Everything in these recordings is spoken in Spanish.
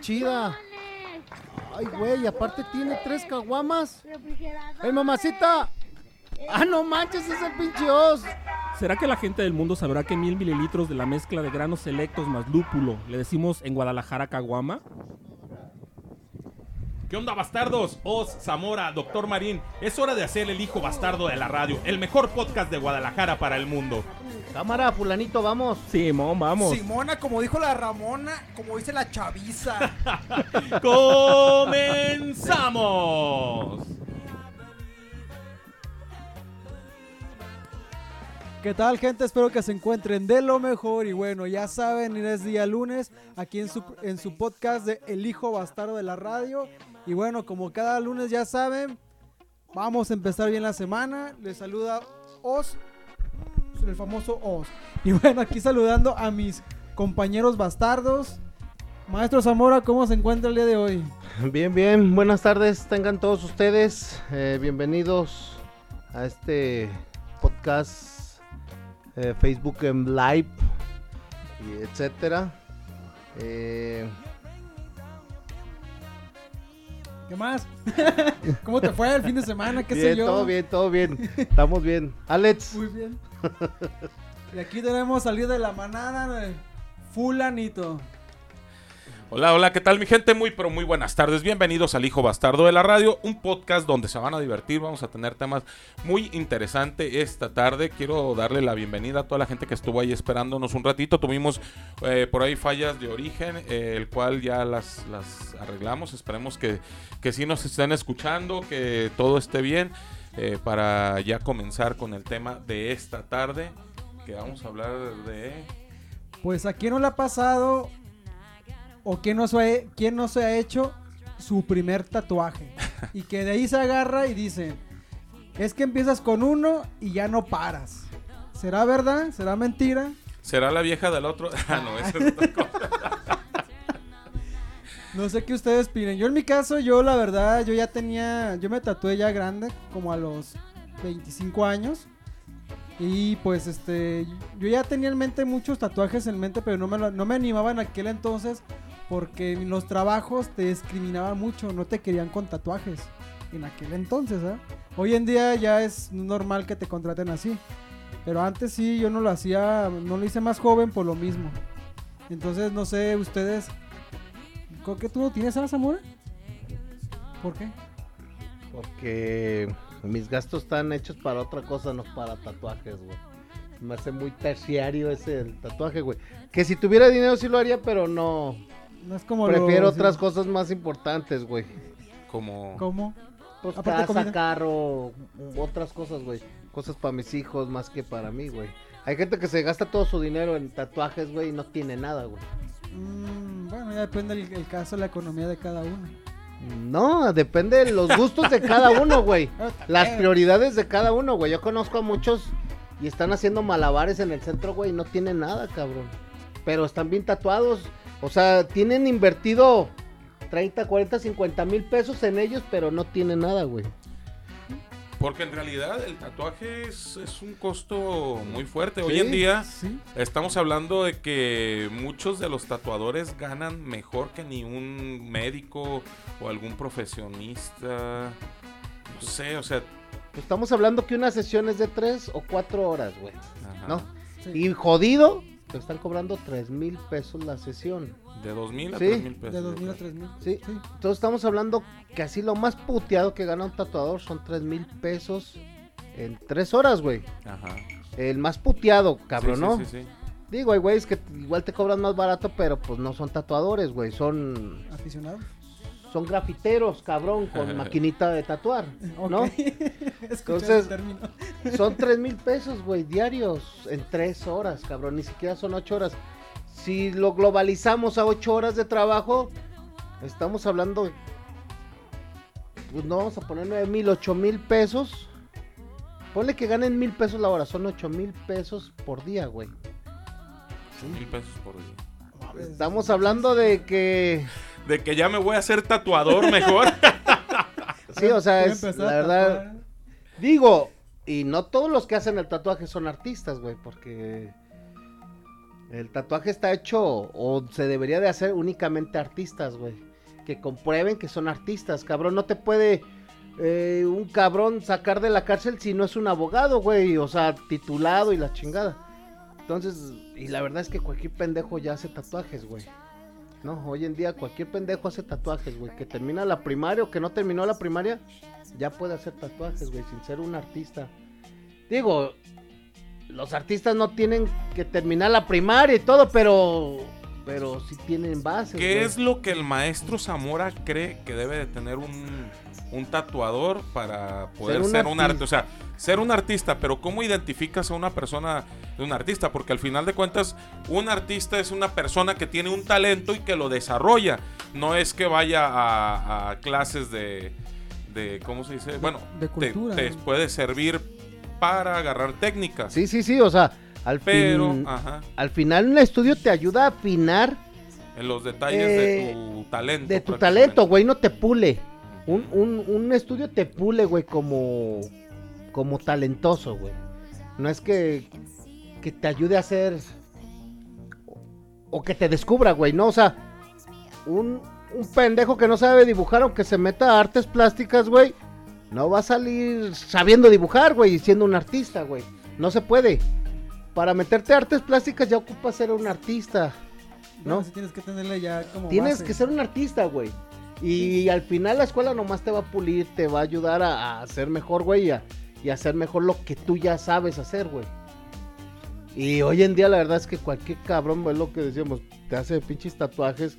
chida. Ay, güey, aparte tiene tres caguamas. ¡Ey, mamacita! ¡Ah, no manches, es el pinche os! ¿Será que la gente del mundo sabrá que mil mililitros de la mezcla de granos selectos más lúpulo le decimos en Guadalajara caguama? ¿Qué onda, bastardos? Oz, Zamora, Doctor Marín. Es hora de hacer el hijo bastardo de la radio, el mejor podcast de Guadalajara para el mundo. Cámara, fulanito, vamos. Simón, vamos. Simona, como dijo la Ramona, como dice la chaviza. ¡Comenzamos! ¿Qué tal, gente? Espero que se encuentren de lo mejor. Y bueno, ya saben, es día lunes aquí en su, en su podcast de El Hijo Bastardo de la Radio. Y bueno, como cada lunes ya saben, vamos a empezar bien la semana. Les saluda Oz, el famoso Oz. Y bueno, aquí saludando a mis compañeros bastardos. Maestro Zamora, ¿cómo se encuentra el día de hoy? Bien, bien. Buenas tardes, tengan todos ustedes. eh, bienvenidos a este podcast eh, Facebook en Live, y etcétera. Eh, ¿Qué más? ¿Cómo te fue el fin de semana? ¿Qué sé bien, yo? todo bien, todo bien. Estamos bien. Alex, Muy bien. Y aquí tenemos salir de la manada, fulanito. Hola, hola, ¿qué tal mi gente? Muy, pero muy buenas tardes. Bienvenidos al Hijo Bastardo de la Radio, un podcast donde se van a divertir. Vamos a tener temas muy interesantes esta tarde. Quiero darle la bienvenida a toda la gente que estuvo ahí esperándonos un ratito. Tuvimos eh, por ahí fallas de origen, eh, el cual ya las, las arreglamos. Esperemos que, que sí nos estén escuchando, que todo esté bien. eh, para ya comenzar con el tema de esta tarde, que vamos a hablar de... Pues a quién no le ha pasado o quién no, se ha, quién no se ha hecho su primer tatuaje. Y que de ahí se agarra y dice, es que empiezas con uno y ya no paras. ¿Será verdad? ¿Será mentira? ¿Será la vieja del otro? Ah, no, esa es otra cosa. No sé qué ustedes opinen. Yo en mi caso, yo la verdad, yo ya tenía, yo me tatué ya grande, como a los 25 años. Y pues este, yo ya tenía en mente muchos tatuajes en mente, pero no me, lo- no me animaba en aquel entonces porque en los trabajos te discriminaban mucho, no te querían con tatuajes. En aquel entonces, ¿ah? Hoy en día ya es normal que te contraten así. Pero antes sí, yo no lo hacía, no lo hice más joven por lo mismo. Entonces, no sé, ustedes, ¿con qué tú no tienes a Zamora? ¿Por qué? porque mis gastos están hechos para otra cosa, no para tatuajes, güey. Me hace muy terciario ese el tatuaje, güey. Que si tuviera dinero sí lo haría, pero no. No es como Prefiero lo- otras cosas más importantes, güey. Como... ¿Cómo? Pues Aparte casa, comida. carro, otras cosas, güey. Cosas para mis hijos más que para mí, güey. Hay gente que se gasta todo su dinero en tatuajes, güey, y no tiene nada, güey. Mm, bueno, ya depende el, el caso, la economía de cada uno. No, depende de los gustos de cada uno, güey. Las también- prioridades de cada uno, güey. Yo conozco a muchos y están haciendo malabares en el centro, güey, y no tienen nada, cabrón. Pero están bien tatuados. O sea, tienen invertido 30, 40, 50 mil pesos en ellos, pero no tienen nada, güey. Porque en realidad el tatuaje es, es un costo muy fuerte. Hoy Sí. en día Sí. estamos hablando de que muchos de los tatuadores ganan mejor que ni un médico o algún profesionista. No sé, o sea... Estamos hablando que una sesión es de 3 o 4 horas, güey. ajá. ¿No? sí. Y jodido, te están cobrando 3 mil pesos la sesión. De dos mil a Sí. tres mil pesos. De yo 2000 a creo. 3000. Sí. Entonces estamos hablando que así lo más puteado que gana un tatuador son 3 mil pesos en 3 horas, güey. Ajá. El más puteado, cabrón, Sí, ¿no? sí, sí, sí. Digo, hay güeyes que igual te cobran más barato, pero pues no son tatuadores, güey. Son, Aficionado. Son grafiteros, cabrón, con maquinita de tatuar, ¿no? Entonces-. Son 3 mil pesos, güey, diarios en 3 horas, cabrón. Ni siquiera son 8 horas. Si lo globalizamos a 8 horas de trabajo, estamos hablando. Pues no vamos a poner 9 mil, 8 mil pesos. Ponle que ganen mil pesos la hora, son 8 mil pesos por día, güey. Mil pesos por día. Estamos hablando de que. De que ya me voy a hacer tatuador mejor. Sí, o sea, es, la verdad. Digo, y no todos los que hacen el tatuaje son artistas, güey, porque El tatuaje está hecho o se debería de hacer únicamente artistas, güey. Que comprueben que son artistas, cabrón. No te puede eh, un cabrón sacar de la cárcel si no es un abogado, güey. O sea, titulado y la chingada. Entonces, y la verdad es que cualquier pendejo ya hace tatuajes, güey. No, hoy en día cualquier pendejo hace tatuajes, güey. Que termina la primaria o que no terminó la primaria, ya puede hacer tatuajes, güey, sin ser un artista. Digo, los artistas no tienen que terminar la primaria y todo, pero pero sí tienen bases. ¿Qué güey. es lo que el maestro Zamora cree que debe de tener un, un tatuador para poder Ser un ser un, artista. O sea, ser un artista, pero ¿cómo identificas a una persona de un artista? Porque al final de cuentas, un artista es una persona que tiene un talento y que lo desarrolla. No es que vaya a, a clases de, de, ¿cómo se dice? Bueno, de cultura, te, ¿no? puede servir para agarrar técnicas. Sí, sí, sí, o sea, al Pero, fin- ajá, al final un estudio te ayuda a afinar en los detalles de Eh, tu talento. de tu talento, güey, no te pule. Un, un, un estudio te pule, güey, como, como talentoso, güey. No es que, que te ayude a hacer o que te descubra, güey, no, o sea, un, un pendejo que no sabe dibujar aunque se meta a artes plásticas, güey, no va a salir sabiendo dibujar, güey, y siendo un artista, güey. No se puede. Para meterte a artes plásticas ya ocupas ser un artista. No, tienes que tenerle ya como Tienes base. que ser un artista, güey. Y al final la escuela nomás te va a pulir, te va a ayudar a, a ser mejor, güey, y a, hacer mejor lo que tú ya sabes hacer, güey. Y hoy en día la verdad es que cualquier cabrón, güey, lo que decíamos, te hace pinches tatuajes.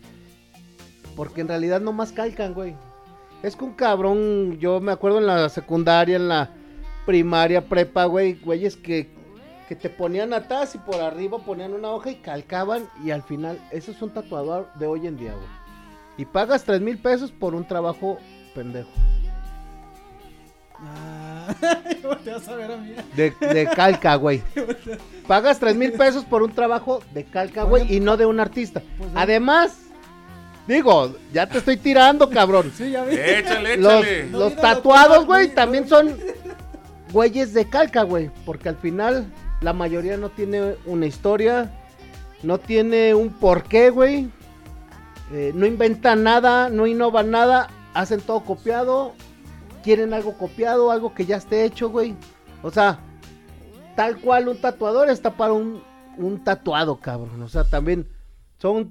Porque en realidad nomás calcan, güey. Es que un cabrón, yo me acuerdo en la secundaria, en la primaria, prepa, güey, güeyes que, que te ponían atrás y por arriba ponían una hoja y calcaban. Y al final, eso es un tatuador de hoy en día, güey. Y pagas tres mil pesos por un trabajo pendejo. Ah, te vas a ver a mí. De, de calca, güey. Pagas tres mil pesos por un trabajo de calca, güey, y no de un artista. Pues, Además, digo, ya te estoy tirando, cabrón. Sí, ya vi. Échale, Los, échale. los No, tatuados, güey, no, también no. son güeyes de calca, güey. Porque al final la mayoría no tiene una historia, no tiene un porqué, güey. Eh, no inventan nada, no innovan nada, hacen todo copiado, quieren algo copiado, algo que ya esté hecho, güey. O sea, tal cual un tatuador está para un, un tatuado, cabrón. O sea, también son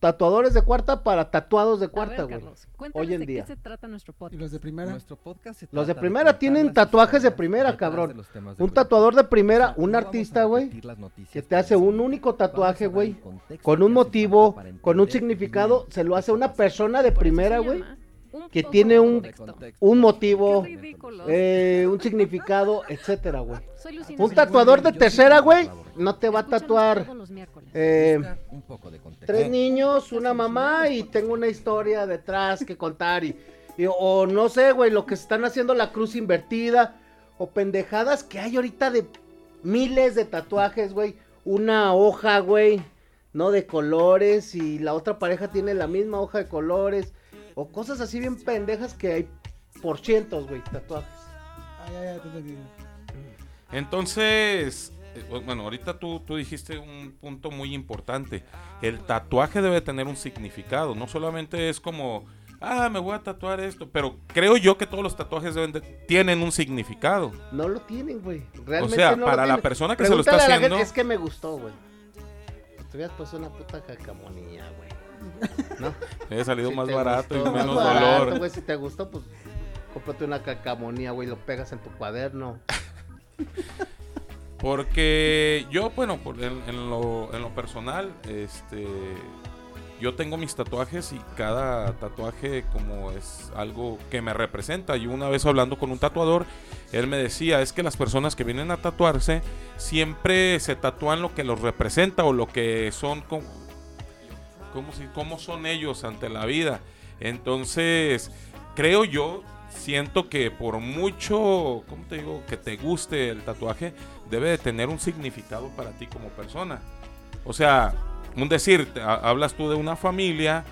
tatuadores de cuarta para tatuados de ver, cuarta, güey. Carlos, Hoy en de día. qué se trata nuestro Y los de primera. Nuestro podcast se Los de primera tienen tatuajes de primera, cabrón. de los temas de Un tatuador de primera, O sea, un artista, güey, que te hace un único tatuaje, güey, con un motivo, con un significado, se lo hace una persona de primera, güey, que tiene un- un motivo, eh, un significado, etcétera, güey. Un tatuador de tercera, güey. No te va a tatuar eh, un poco de contexto. tres niños, una mamá y tengo una historia detrás que contar y, y- o no sé, güey, lo que están haciendo la cruz invertida o pendejadas que hay ahorita de miles de tatuajes, güey, una hoja, güey, no de colores y la otra pareja tiene la misma hoja de colores o cosas así bien pendejas que hay por cientos, güey, tatuajes. Ah. Entonces, bueno, ahorita tú, tú dijiste un punto muy importante. El tatuaje debe tener un significado. No solamente es como, ah, me voy a tatuar esto. Pero creo yo que todos los tatuajes deben de- tienen un significado. No lo tienen, güey. O Realmente sea, no lo para la persona que se lo está haciendo. gente, es que me gustó, güey. Te hubieras puesto una puta cacamonía, güey. ¿No? He salido Si más barato gustó, y menos barato, dolor. güey, si te gustó, pues cómprate una cacamonía, güey, lo pegas en tu cuaderno. Porque yo, bueno, en lo personal, este, yo tengo mis tatuajes y cada tatuaje como es algo que me representa. Y una vez hablando con un tatuador, él me decía, es que las personas que vienen a tatuarse siempre se tatúan lo que los representa o lo que son, como, como si, cómo son ellos ante la vida. Entonces, creo yo, siento que por mucho, ¿cómo te digo? Que te guste el tatuaje, debe de tener un significado para ti como persona. O sea, un decir, hablas tú de una familia,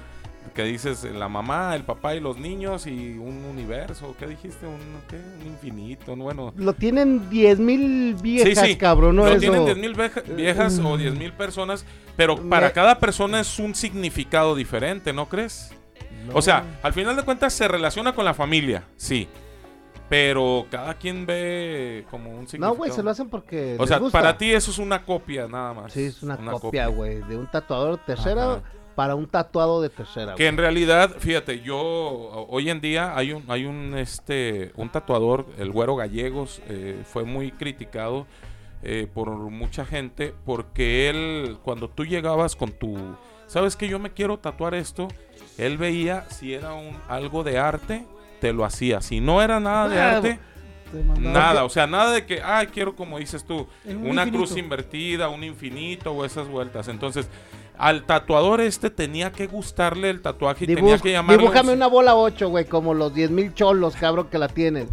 que dices la mamá, el papá y los niños y un universo, ¿qué dijiste? Un, ¿qué? un infinito, bueno. Lo tienen 10 mil viejas, Sí, sí, cabrón, ¿no? Lo Eso- tienen 10 mil viejas o 10 mil personas, pero para Me- cada persona es un significado diferente, ¿no crees? O sea, al final de cuentas se relaciona con la familia, sí. Pero cada quien ve como un significado. No, güey, se lo hacen porque. O les sea, gusta. para ti eso es una copia nada más. Sí, es una, copia, güey, de un tatuador tercera para un tatuado de tercera. Que en realidad, fíjate, yo hoy en día hay un hay un este un tatuador, el güero gallegos, eh, fue muy criticado eh, por mucha gente porque él cuando tú llegabas con tu, sabes que yo me quiero tatuar esto, él veía si era un algo de arte te lo hacía, si no era nada de arte Nada, o sea, nada de que, ay, quiero como dices tú, un una infinito. cruz invertida, un infinito o esas vueltas. Entonces, al tatuador este tenía que gustarle el tatuaje y tenía que llamarlo. dibújame una bola 8, güey, como los 10 mil cholos, cabrón, que la tienen.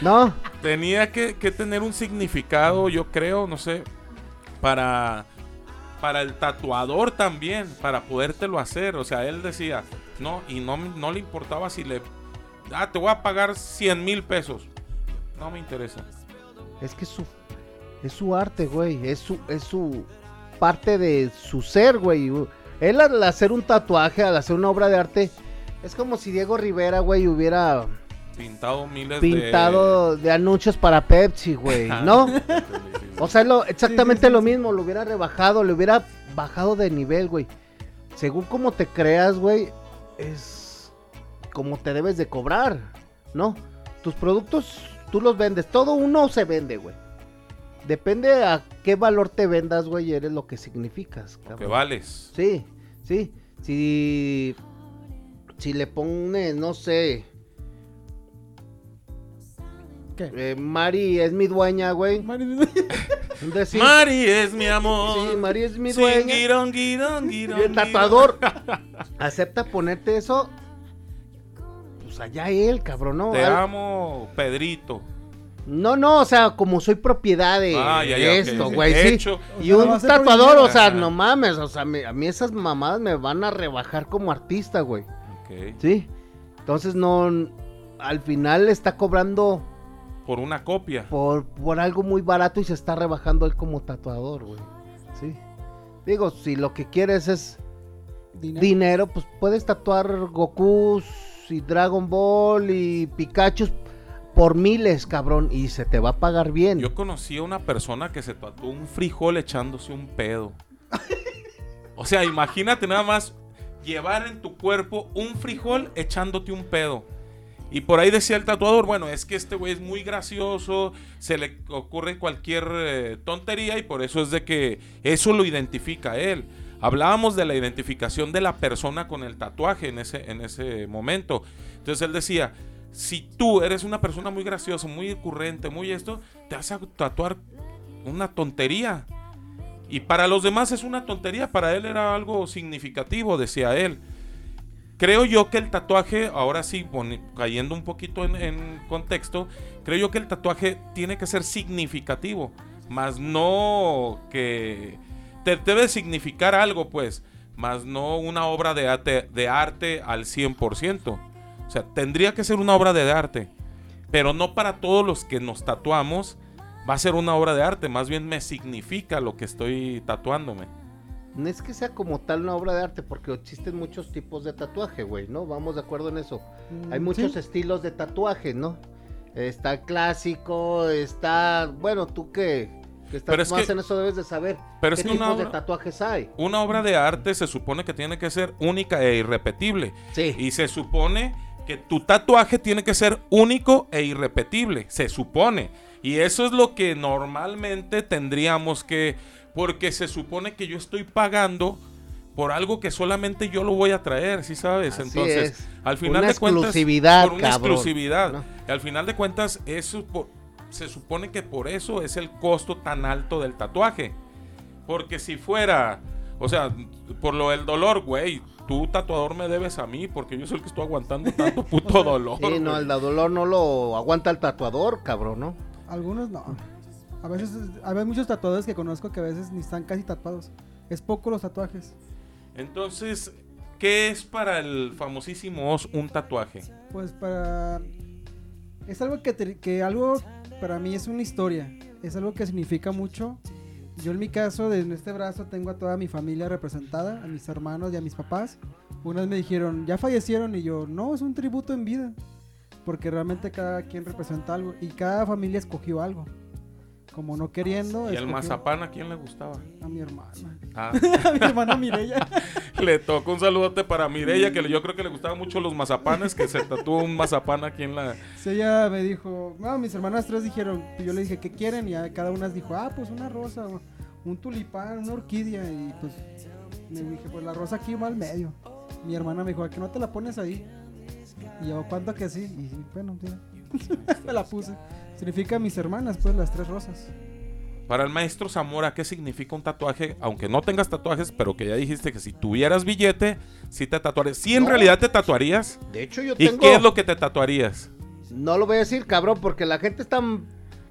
¿No? Tenía que, que tener un significado, yo creo, no sé, para, para el tatuador también, para podértelo hacer. O sea, él decía, no, y no, no le importaba si le, ah, te voy a pagar 100 mil pesos. No me interesa. Es que es su, es su arte, güey. Es su, es su parte de su ser, güey. Él al hacer un tatuaje, al hacer una obra de arte, es como si Diego Rivera, güey, hubiera Pintado miles pintado de anuncios para Pepsi, güey. ¿no? O sea, lo, exactamente Sí, sí, sí, lo mismo, lo hubiera rebajado, le hubiera bajado de nivel, güey. Según como te creas, güey, es como te debes de cobrar, ¿no? Tus productos, tú los vendes, todo uno se vende, güey. Depende a qué valor te vendas, güey, eres lo que significas, que cabrón. vales. Sí, sí. Si, si le pones, no sé, ¿Qué? eh, Mari es mi dueña, güey. Mari- decir- Mari es mi amor. Sí, Mari es mi Sí, dueña. guirón, guirón, guirón, Y el guirón. tatuador acepta ponerte eso. Allá él, cabrón, ¿no? Te Al- amo, Pedrito. No, no, o sea, como soy propiedad de Ah, ya, ya, esto, güey, sí. Hecho. O Y sea, un tatuador, o sea, no mames, o sea, me- a mí esas mamadas me van a rebajar como artista, güey. Ok. Sí. Entonces no, al final está cobrando Por una copia. por, por algo muy barato y se está rebajando él como tatuador, güey. Sí. Digo, si lo que quieres es Dinero. dinero, pues puedes tatuar Goku y Dragon Ball y Pikachu por miles, cabrón, y se te va a pagar bien. Yo conocí a una persona que se tatuó un frijol echándose un pedo. O sea, imagínate nada más llevar en tu cuerpo un frijol echándote un pedo. Y por ahí decía el tatuador, bueno, es que este güey es muy gracioso, se le ocurre cualquier eh, tontería y por eso es de que eso lo identifica a él. Hablábamos de la identificación de la persona con el tatuaje en ese, en ese momento. Entonces él decía, si tú eres una persona muy graciosa, muy ocurrente, muy esto, te vas a tatuar una tontería. Y para los demás es una tontería, para él era algo significativo, decía él. Creo yo que el tatuaje, ahora sí, cayendo un poquito en, en contexto, creo yo que el tatuaje tiene que ser significativo, más no que te debe significar algo, pues, más no una obra de arte, de arte al 100%. O sea, tendría que ser una obra de arte, pero no para todos los que nos tatuamos va a ser una obra de arte, más bien me significa lo que estoy tatuándome. No es que sea como tal una obra de arte, porque existen muchos tipos de tatuaje, güey, ¿no? Vamos de acuerdo en eso. Mm, Hay muchos sí. estilos de tatuaje, ¿no? Está el clásico, está... Bueno, tú que, que estás Pero es más que- en eso debes de saber pero qué es que tipos una de obra- tatuajes hay. Una obra de arte se supone que tiene que ser única e irrepetible. Sí. Y se supone que tu tatuaje tiene que ser único e irrepetible. Se supone. Y eso es lo que normalmente tendríamos que... Porque se supone que yo estoy pagando por algo que solamente yo lo voy a traer, ¿sí sabes? Así Entonces, es. al final Una de cuentas... exclusividad, Por una cabrón, exclusividad. ¿no? Y al final de cuentas, eso por- se supone que por eso es el costo tan alto del tatuaje. Porque si fuera, o sea, por lo del dolor, güey, tú tatuador me debes a mí porque yo soy el que estoy aguantando tanto puto dolor. Sí, no, el dolor no lo aguanta el tatuador, cabrón, ¿no? Algunos no. A veces, hay muchos tatuadores que conozco que a veces ni están casi tatuados. Es poco los tatuajes. Entonces, ¿Qué es para el famosísimo Oz un tatuaje? Pues para... Es algo que, te- que algo para mí es una historia. Es algo que significa mucho. Yo en mi caso, en este brazo tengo a toda mi familia representada, a mis hermanos y a mis papás. Unas me dijeron, ya fallecieron y yo, no, es un tributo en vida. Porque realmente cada quien representa algo y cada familia escogió algo. Como no queriendo, ¿Y el mazapán a quién le gustaba? a mi hermana. Ah, a mi hermana Mireya. le tocó un saludote para Mireya, que yo creo que le gustaban mucho los mazapanes, que se tatuó un mazapán aquí en la... Sí, ella me dijo, no, mis hermanas tres dijeron, yo le dije, ¿qué quieren? Y a cada una dijo, ah, pues una rosa, un tulipán, una orquídea. Y pues me dije, pues la rosa aquí va al medio. Mi hermana me dijo, ¿a que no te la pones ahí? Y yo, ¿cuánto que sí? Y bueno, sí. me la puse. Significa mis hermanas, pues las tres rosas. Para el maestro Zamora, ¿qué significa un tatuaje? Aunque no tengas tatuajes, pero que ya dijiste que si tuvieras billete, sí te tatuarías. ¿Sí en No. realidad te tatuarías? De hecho, yo ¿Y tengo. qué es lo que te tatuarías? No lo voy a decir, cabrón, porque la gente está.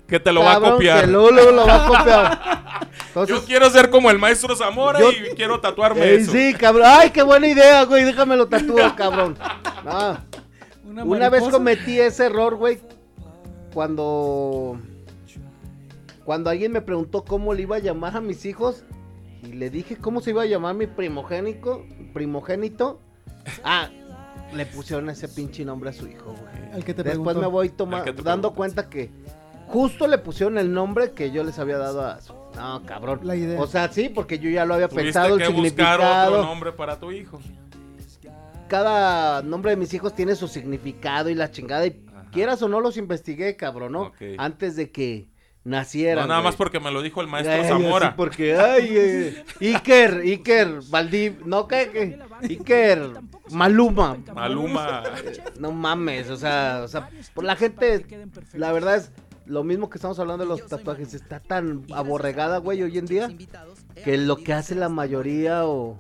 Que te lo va a copiar. Que luego lo va a copiar. Entonces, Yo quiero ser como el maestro Zamora Yo- y quiero tatuarme eh, eso. sí, cabrón. Ay, qué buena idea, güey. Déjamelo tatúo, cabrón. No. Una, Una vez cometí ese error, güey. Cuando. Cuando alguien me preguntó cómo le iba a llamar a mis hijos. Y le dije cómo se iba a llamar mi primogénico. Primogénito. Ah, le pusieron ese pinche nombre a su hijo, güey. El que te Después preguntó. me voy toma- El que te dando cuenta que justo le pusieron el nombre que yo les había dado a su. No, cabrón. La idea. O sea, sí, porque yo ya lo había pensado, el que buscar significado otro nombre para tu hijo. cada nombre de mis hijos tiene su significado y la chingada. Y. quieras o no, los investigué, cabrón, ¿no? Antes de que nacieran. No, nada güey. más porque me lo dijo el maestro Ay, Zamora. así porque, ay, eh, Iker, Iker, Valdiv, no, ¿qué? qué? Iker, Maluma. Maluma. No mames, o sea, o sea, por la gente, la verdad es lo mismo que estamos hablando de los tatuajes, está tan aborregada, güey, hoy en día, que lo que hace la mayoría o,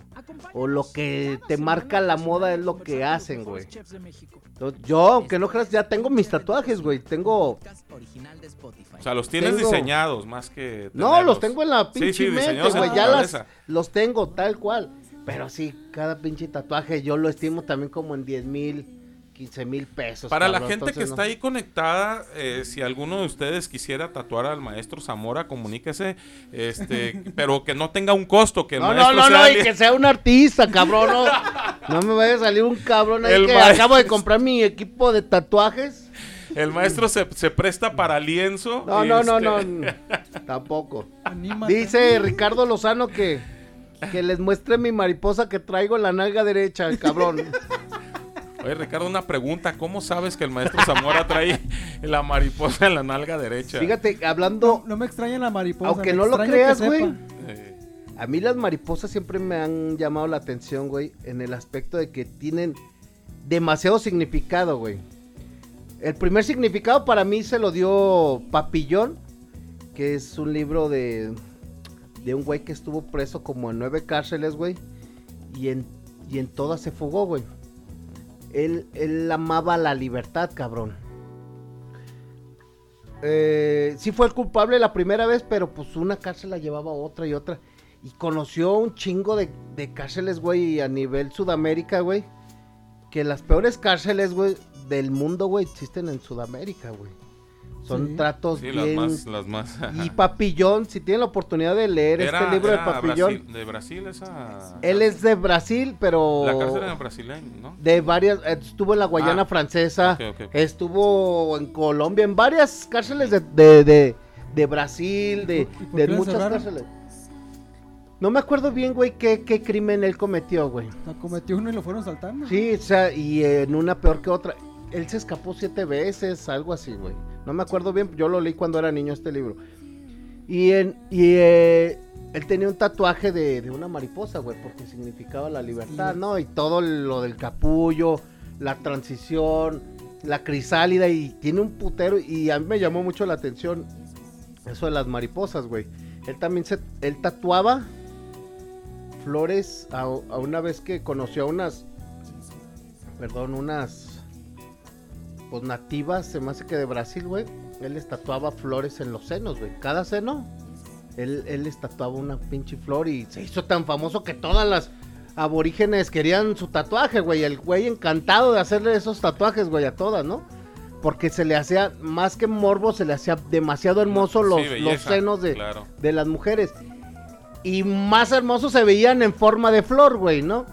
o lo que te marca la moda es lo que hacen, güey. Entonces, yo, aunque no creas, ya tengo mis tatuajes, güey, tengo... O sea, los tienes Tengo- diseñados más que. No, los tengo en la pinche sí, mente, güey, ya las, los tengo tal cual. Pero sí, cada pinche tatuaje yo lo estimo también como en 10 mil, 15 mil pesos. Para la gente que está no. ahí conectada, eh, si alguno de ustedes quisiera tatuar al maestro Zamora, comuníquese, este, pero que no tenga un costo, que el No, no, no, sea no, y que sea un artista, cabrón. No, no me vaya a salir un cabrón ahí El que maestro. acabo de comprar mi equipo de tatuajes. el maestro se, se presta para lienzo. No, y no, no, este, no, tampoco. Anímate. Dice Ricardo Lozano que, que les muestre mi mariposa que traigo en la nalga derecha, el cabrón. Oye, Ricardo, una pregunta, ¿cómo sabes que el maestro Zamora trae la mariposa en la nalga derecha? Fíjate, hablando, No me extraña la mariposa. Aunque no lo creas, güey. Eh, A mí las mariposas siempre me han llamado la atención, güey, en el aspecto de que tienen demasiado significado, güey. El primer significado para mí se lo dio Papillón, que es un libro de, de un güey que estuvo preso como en nueve cárceles, güey, y en, y en todas se fugó, güey. Él, él amaba la libertad, cabrón. Eh, sí fue el culpable la primera vez, pero pues una cárcel la llevaba otra y otra. Y conoció un chingo de, de cárceles, güey, a nivel Sudamérica, güey. Que las peores cárceles, güey, del mundo, güey, existen en Sudamérica, güey. Son Sí. tratos sí, las bien... más, las más. Y Papillón, si tienen la oportunidad de leer Era- este libro de Papillón. Brasil- de Brasil esa. Él es de Brasil, pero... La cárcel era brasileña, ¿no? De varias, estuvo en la Guayana Ah, francesa, estuvo en Colombia, en varias cárceles de, de, de, de Brasil, de, ¿Y por- y por de muchas cárceles. No me acuerdo bien, güey, qué, qué crimen él cometió, güey. O sea, cometió uno y lo fueron saltando. Sí, o sea, y en una peor que otra. Él se escapó siete veces, algo así, güey. No me acuerdo bien, yo lo leí cuando era niño este libro. Y, en, y eh, él tenía un tatuaje de, de una mariposa, güey, porque significaba la libertad, Sí. ¿no? Y todo lo del capullo, la transición, la crisálida, y tiene un putero. Y a mí me llamó mucho la atención eso de las mariposas, güey. Él también se, él tatuaba flores a, a una vez que conoció a unas, perdón, unas, pues nativas, se me hace que de Brasil, güey. Él les tatuaba flores en los senos, güey. Cada seno, él, él les tatuaba una pinche flor y se hizo tan famoso que todas las, aborígenes querían su tatuaje, güey. El güey encantado de hacerle esos tatuajes, güey, a todas, ¿no? Porque se le hacía, más que morbo, se le hacía demasiado hermoso los, Sí, belleza, los senos de, claro. de las mujeres. Y más hermosos se veían en forma de flor, güey, ¿no?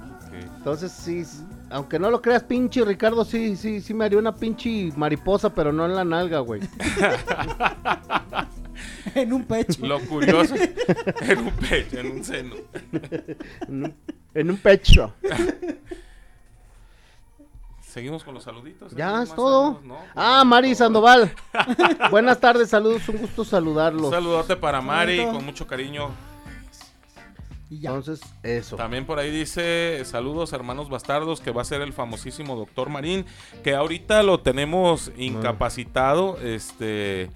Entonces, sí, aunque no lo creas, pinche Ricardo, sí, sí, sí me haría una pinche mariposa, pero no en la nalga, güey. en un pecho. Lo curioso, en un pecho, en un seno. En un, en un pecho. Seguimos con los saluditos. Ya ¿Hay es todo. No, Ah, Mari todo. Sandoval. Buenas tardes, saludos, un gusto Un saludarlos. saludote para Mari, con mucho cariño. Y ya. Entonces, eso. También por ahí dice, saludos hermanos bastardos, que va a ser el famosísimo doctor Marín, que ahorita lo tenemos incapacitado, este...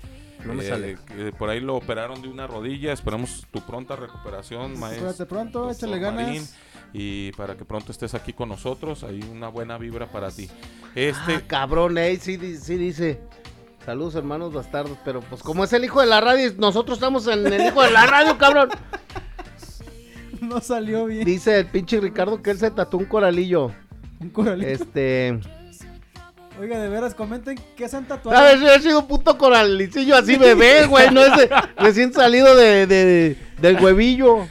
No me eh, sale. por ahí lo operaron de una rodilla, esperamos tu pronta recuperación, maestro. Cuídate pronto, échale ganas. Marín, y para que pronto estés aquí con nosotros, hay una buena vibra para ti. Este, Ah, cabrón, eh, sí, sí dice. Saludos, hermanos bastardos, pero pues como es el hijo de la radio, nosotros estamos en el hijo de la radio, cabrón. No salió bien. Dice el pinche Ricardo que él se tatuó un coralillo. Un coralito. Este. Oiga, de veras, comenten qué se han tatuado. ¿Sabes? Yo he sido un puto coralicillo así bebé, güey. No es recién salido de, de- del huevillo.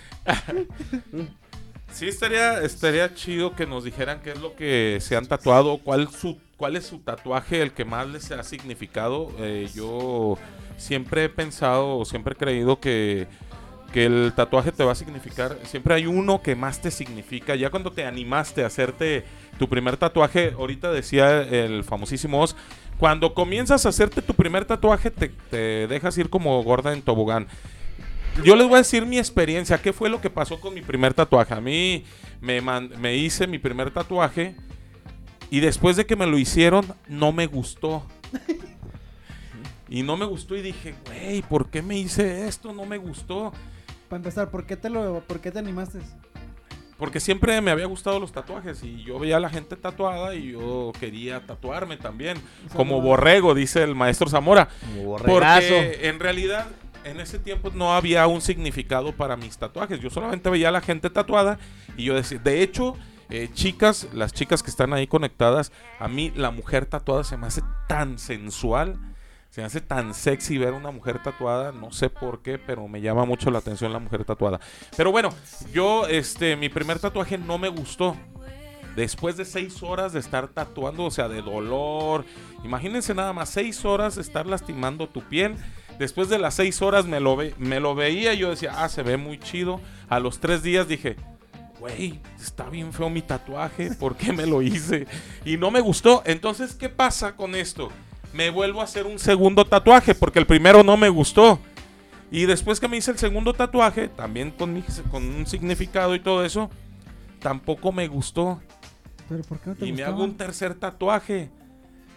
Sí, estaría, estaría chido que nos dijeran qué es lo que se han tatuado, cuál, su, cuál es su tatuaje, el que más les ha significado. Eh, yo siempre he pensado, o siempre he creído que, que el tatuaje te va a significar, siempre hay uno que más te significa. Ya cuando te animaste a hacerte tu primer tatuaje, ahorita decía el famosísimo Oz, cuando comienzas a hacerte tu primer tatuaje te, te dejas ir como gorda en tobogán. Yo les voy a decir mi experiencia, qué fue lo que pasó con mi primer tatuaje. A mí me, man- me hice mi primer tatuaje y después de que me lo hicieron no me gustó. Y no me gustó y dije, güey, ¿por qué me hice esto? No me gustó. Para empezar, ¿por qué te lo, por qué te animaste? Porque siempre me había gustado los tatuajes y yo veía a la gente tatuada y yo quería tatuarme también. sea, Como borrego, dice el maestro Zamora. Como. Porque en realidad en ese tiempo no había un significado para mis tatuajes. Yo solamente veía a la gente tatuada y yo decía, de hecho, eh, chicas, las chicas que están ahí conectadas, a mí la mujer tatuada se me hace tan sensual. Se me hace tan sexy ver una mujer tatuada, no sé por qué, pero me llama mucho la atención la mujer tatuada. Pero bueno, yo, este, mi primer tatuaje no me gustó. Después de seis horas de estar tatuando, o sea, de dolor. Imagínense nada más, seis horas de estar lastimando tu piel. Después de las seis horas me lo, ve- me lo veía y yo decía, ah, se ve muy chido. A los tres días dije, güey, está bien feo mi tatuaje, ¿por qué me lo hice? Y no me gustó. Entonces, ¿qué pasa con esto? Me vuelvo a hacer un segundo tatuaje porque el primero no me gustó. Y después que me hice el segundo tatuaje, también con, mi- con un significado y todo eso, tampoco me gustó. ¿Pero por qué no te Y me hago un tercer tatuaje.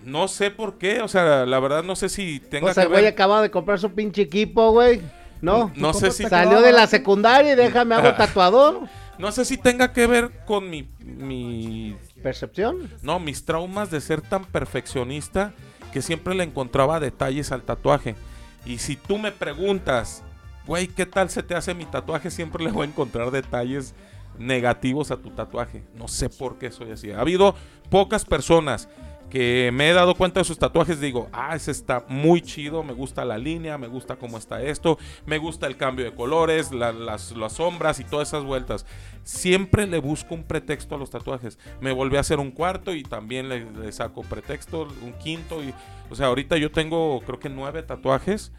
No sé por qué, o sea, la verdad no sé si tenga O sea, que el güey ver. acaba de comprar su pinche equipo, güey. No. No sé si Salió de la secundaria y déjame hago tatuador. no sé si tenga que ver con mi, mi Percepción. no, mis traumas de ser tan perfeccionista que siempre le encontraba detalles al tatuaje. Y si tú me preguntas, güey, ¿qué tal se te hace mi tatuaje? Siempre le voy a encontrar detalles negativos a tu tatuaje. No sé por qué soy así. Ha habido pocas personas que me he dado cuenta de sus tatuajes, digo, ah, ese está muy chido, me gusta la línea, me gusta cómo está esto, me gusta el cambio de colores, la- las, las sombras y todas esas vueltas. Siempre le busco un pretexto a los tatuajes. Me volví a hacer un cuarto y también le, le saco pretexto, un quinto. Y, o sea, ahorita yo tengo creo que nueve tatuajes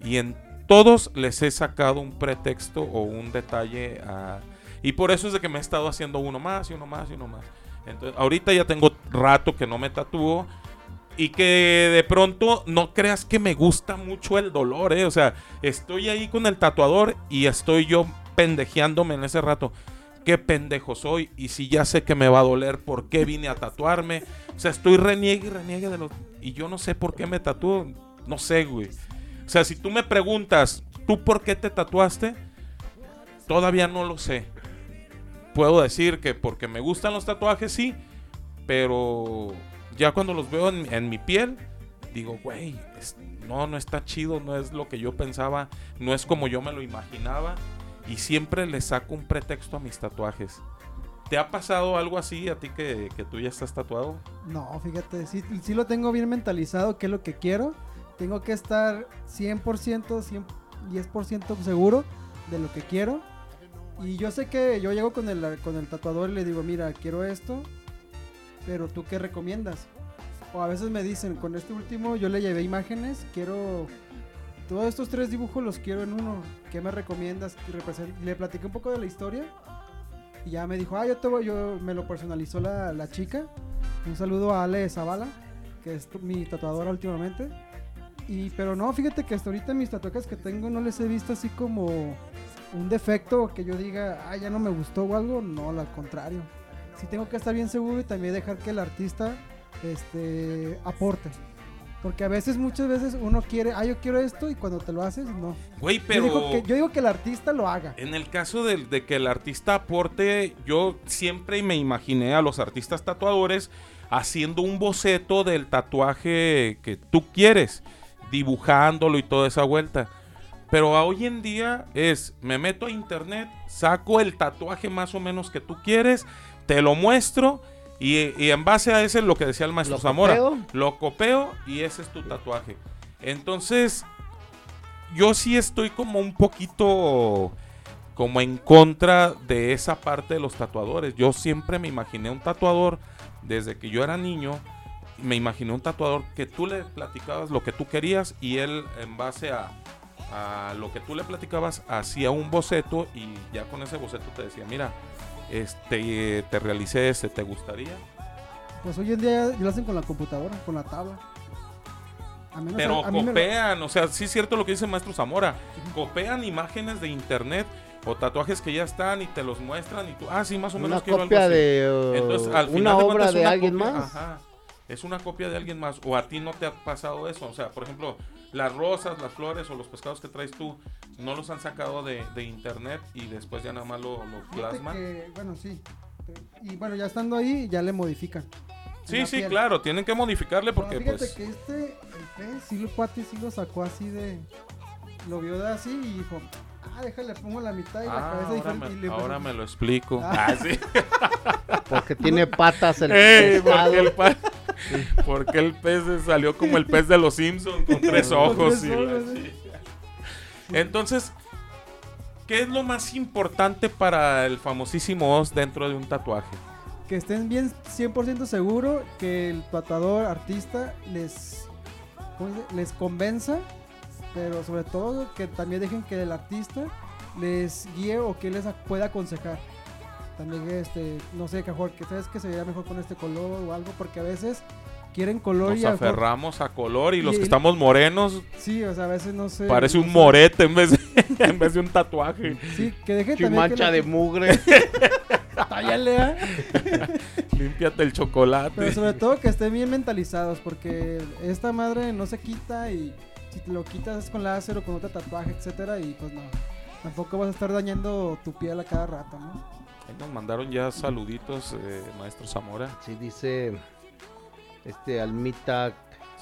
y en todos les he sacado un pretexto o un detalle a... Y por eso es de que me he estado haciendo uno más y uno más y uno más. Entonces, ahorita ya tengo rato que no me tatúo. Y que de pronto no creas que me gusta mucho el dolor, ¿eh? O sea, estoy ahí con el tatuador y estoy yo pendejeándome en ese rato. Qué pendejo soy. Y si ya sé que me va a doler, ¿por qué vine a tatuarme? O sea, estoy reniegue y reniegue de los... Y yo no sé por qué me tatúo. No sé, güey. O sea, si tú me preguntas, ¿tú por qué te tatuaste? Todavía no lo sé. Puedo decir que porque me gustan los tatuajes, sí. Pero ya cuando los veo en, en mi piel, digo, güey, no, no está chido, no es lo que yo pensaba, no es como yo me lo imaginaba. Y siempre le saco un pretexto a mis tatuajes. ¿Te ha pasado algo así a ti que, que tú ya estás tatuado? No, fíjate, sí, sí lo tengo bien mentalizado, qué es lo que quiero. Tengo que estar 100%, 100 10% seguro de lo que quiero. Y yo sé que yo llego con el, con el tatuador y le digo, mira, quiero esto, pero tú qué recomiendas? O a veces me dicen, con este último yo le llevé imágenes, quiero... Todos estos tres dibujos los quiero en uno. ¿Qué me recomiendas? Y Le platiqué un poco de la historia. Y ya me dijo, ah, yo te voy, yo me lo personalizó la, la chica. Un saludo a Ale Zavala, que es mi tatuadora últimamente. Y, pero no, fíjate que hasta ahorita mis tatuajes que tengo no les he visto así como un defecto que yo diga, ah, ya no me gustó o algo. No, al contrario. Sí tengo que estar bien seguro y también dejar que el artista este, aporte. Porque a veces, muchas veces uno quiere, ah, yo quiero esto y cuando te lo haces, no. Güey, Yo pero... digo, que, yo digo que el artista lo haga. En el caso de, de que el artista aporte, yo siempre me imaginé a los artistas tatuadores haciendo un boceto del tatuaje que tú quieres, dibujándolo y toda esa vuelta. Pero hoy en día es, me meto a internet, saco el tatuaje más o menos que tú quieres, te lo muestro y, y en base a ese, lo que decía el maestro ¿Lo Zamora, copio? lo copeo y ese es tu tatuaje. Entonces, yo sí estoy como un poquito como en contra de esa parte de los tatuadores. Yo siempre me imaginé un tatuador desde que yo era niño. Me imaginé un tatuador que tú le platicabas lo que tú querías y él en base a, a lo que tú le platicabas hacía un boceto y ya con ese boceto te decía, mira, este te realicé este, ¿te gustaría? Pues hoy en día ya lo hacen con la computadora, con la tabla. A menos Pero a- a lo- copean, o sea, sí es cierto lo que dice el maestro Zamora. Copean imágenes de internet o tatuajes que ya están y te los muestran y tú, ah, sí, más o menos Una quiero algo copia así. de uh, Entonces, al final una de obra cuentas, de una alguien copia- más. Ajá. Es una copia de alguien más. O a ti no te ha pasado eso. O sea, por ejemplo, las rosas, las flores o los pescados que traes tú, no los han sacado de, de internet y después ya nada más lo, lo plasman. que, bueno, sí. Y bueno, ya estando ahí, ya le modifican. Sí, sí, piel. claro, tienen que modificarle porque fíjate pues... que este, el pez, sí, el cuate sí lo sacó así de. Lo vio de así y dijo, ah, déjale, pongo la mitad y la Ah, cabeza ahora, diferente. me, y le ahora me lo explico. Ah. Ah, sí. Porque tiene patas el Ey, pescado. porque, el pa- porque el pez salió como el pez de los Simpsons con tres ojos. y la Entonces, ¿qué es lo más importante para el famosísimo os dentro de un tatuaje? Que estén bien 100% seguro que el tatuador, artista, les, ¿cómo se dice? les convenza. Pero sobre todo que también dejen que el artista les guíe o que les pueda aconsejar. También, este, no sé, que, mejor, que sabes que se vería mejor con este color o algo, porque a veces quieren color Nos y aferramos a color y los y que el- estamos morenos Sí, o sea, a veces no sé. parece un morete en vez de, en vez de un tatuaje. Sí, que dejen también. Chimancha que de la- mugre. Tállale, ¿ah? Límpiate el chocolate. Pero sobre todo que estén bien mentalizados, porque esta madre no se quita y si te lo quitas es con láser o con otro tatuaje, etcétera, y pues no. Tampoco vas a estar dañando tu piel a cada rato, ¿no? Ahí Nos mandaron ya saluditos, eh, maestro Zamora. Sí, dice este Almita.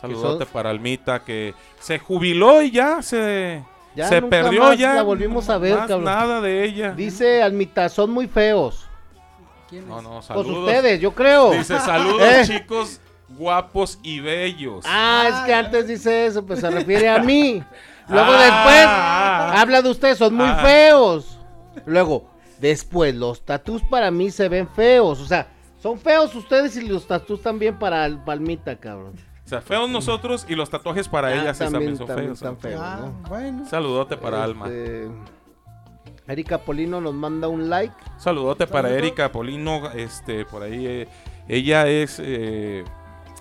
Saludote para Almita que se jubiló y ya se, Ya se nunca perdió más ya. La volvimos a ver, más cabrón. nada de ella. Dice Almita, son muy feos. ¿Quién No, es? no, Pues saludos. ustedes, yo creo. Dice saludos Eh. chicos guapos y bellos. Ah, es que Ah, antes dice eso, pues se refiere a mí. Luego Ah, después ah. habla de ustedes, son muy Ah. feos. Luego, después, los tatús para mí se ven feos. O sea, son feos ustedes y los tatús también para el palmita, cabrón. O sea, feos nosotros y los tatuajes para Ah, ella sí también, son también feos. están feos, Ah, ¿no? bueno. Saludote para Alma. Este, Erika Polino nos manda un like. Saludote para. Erika Polino, este, por ahí. eh, ella es eh,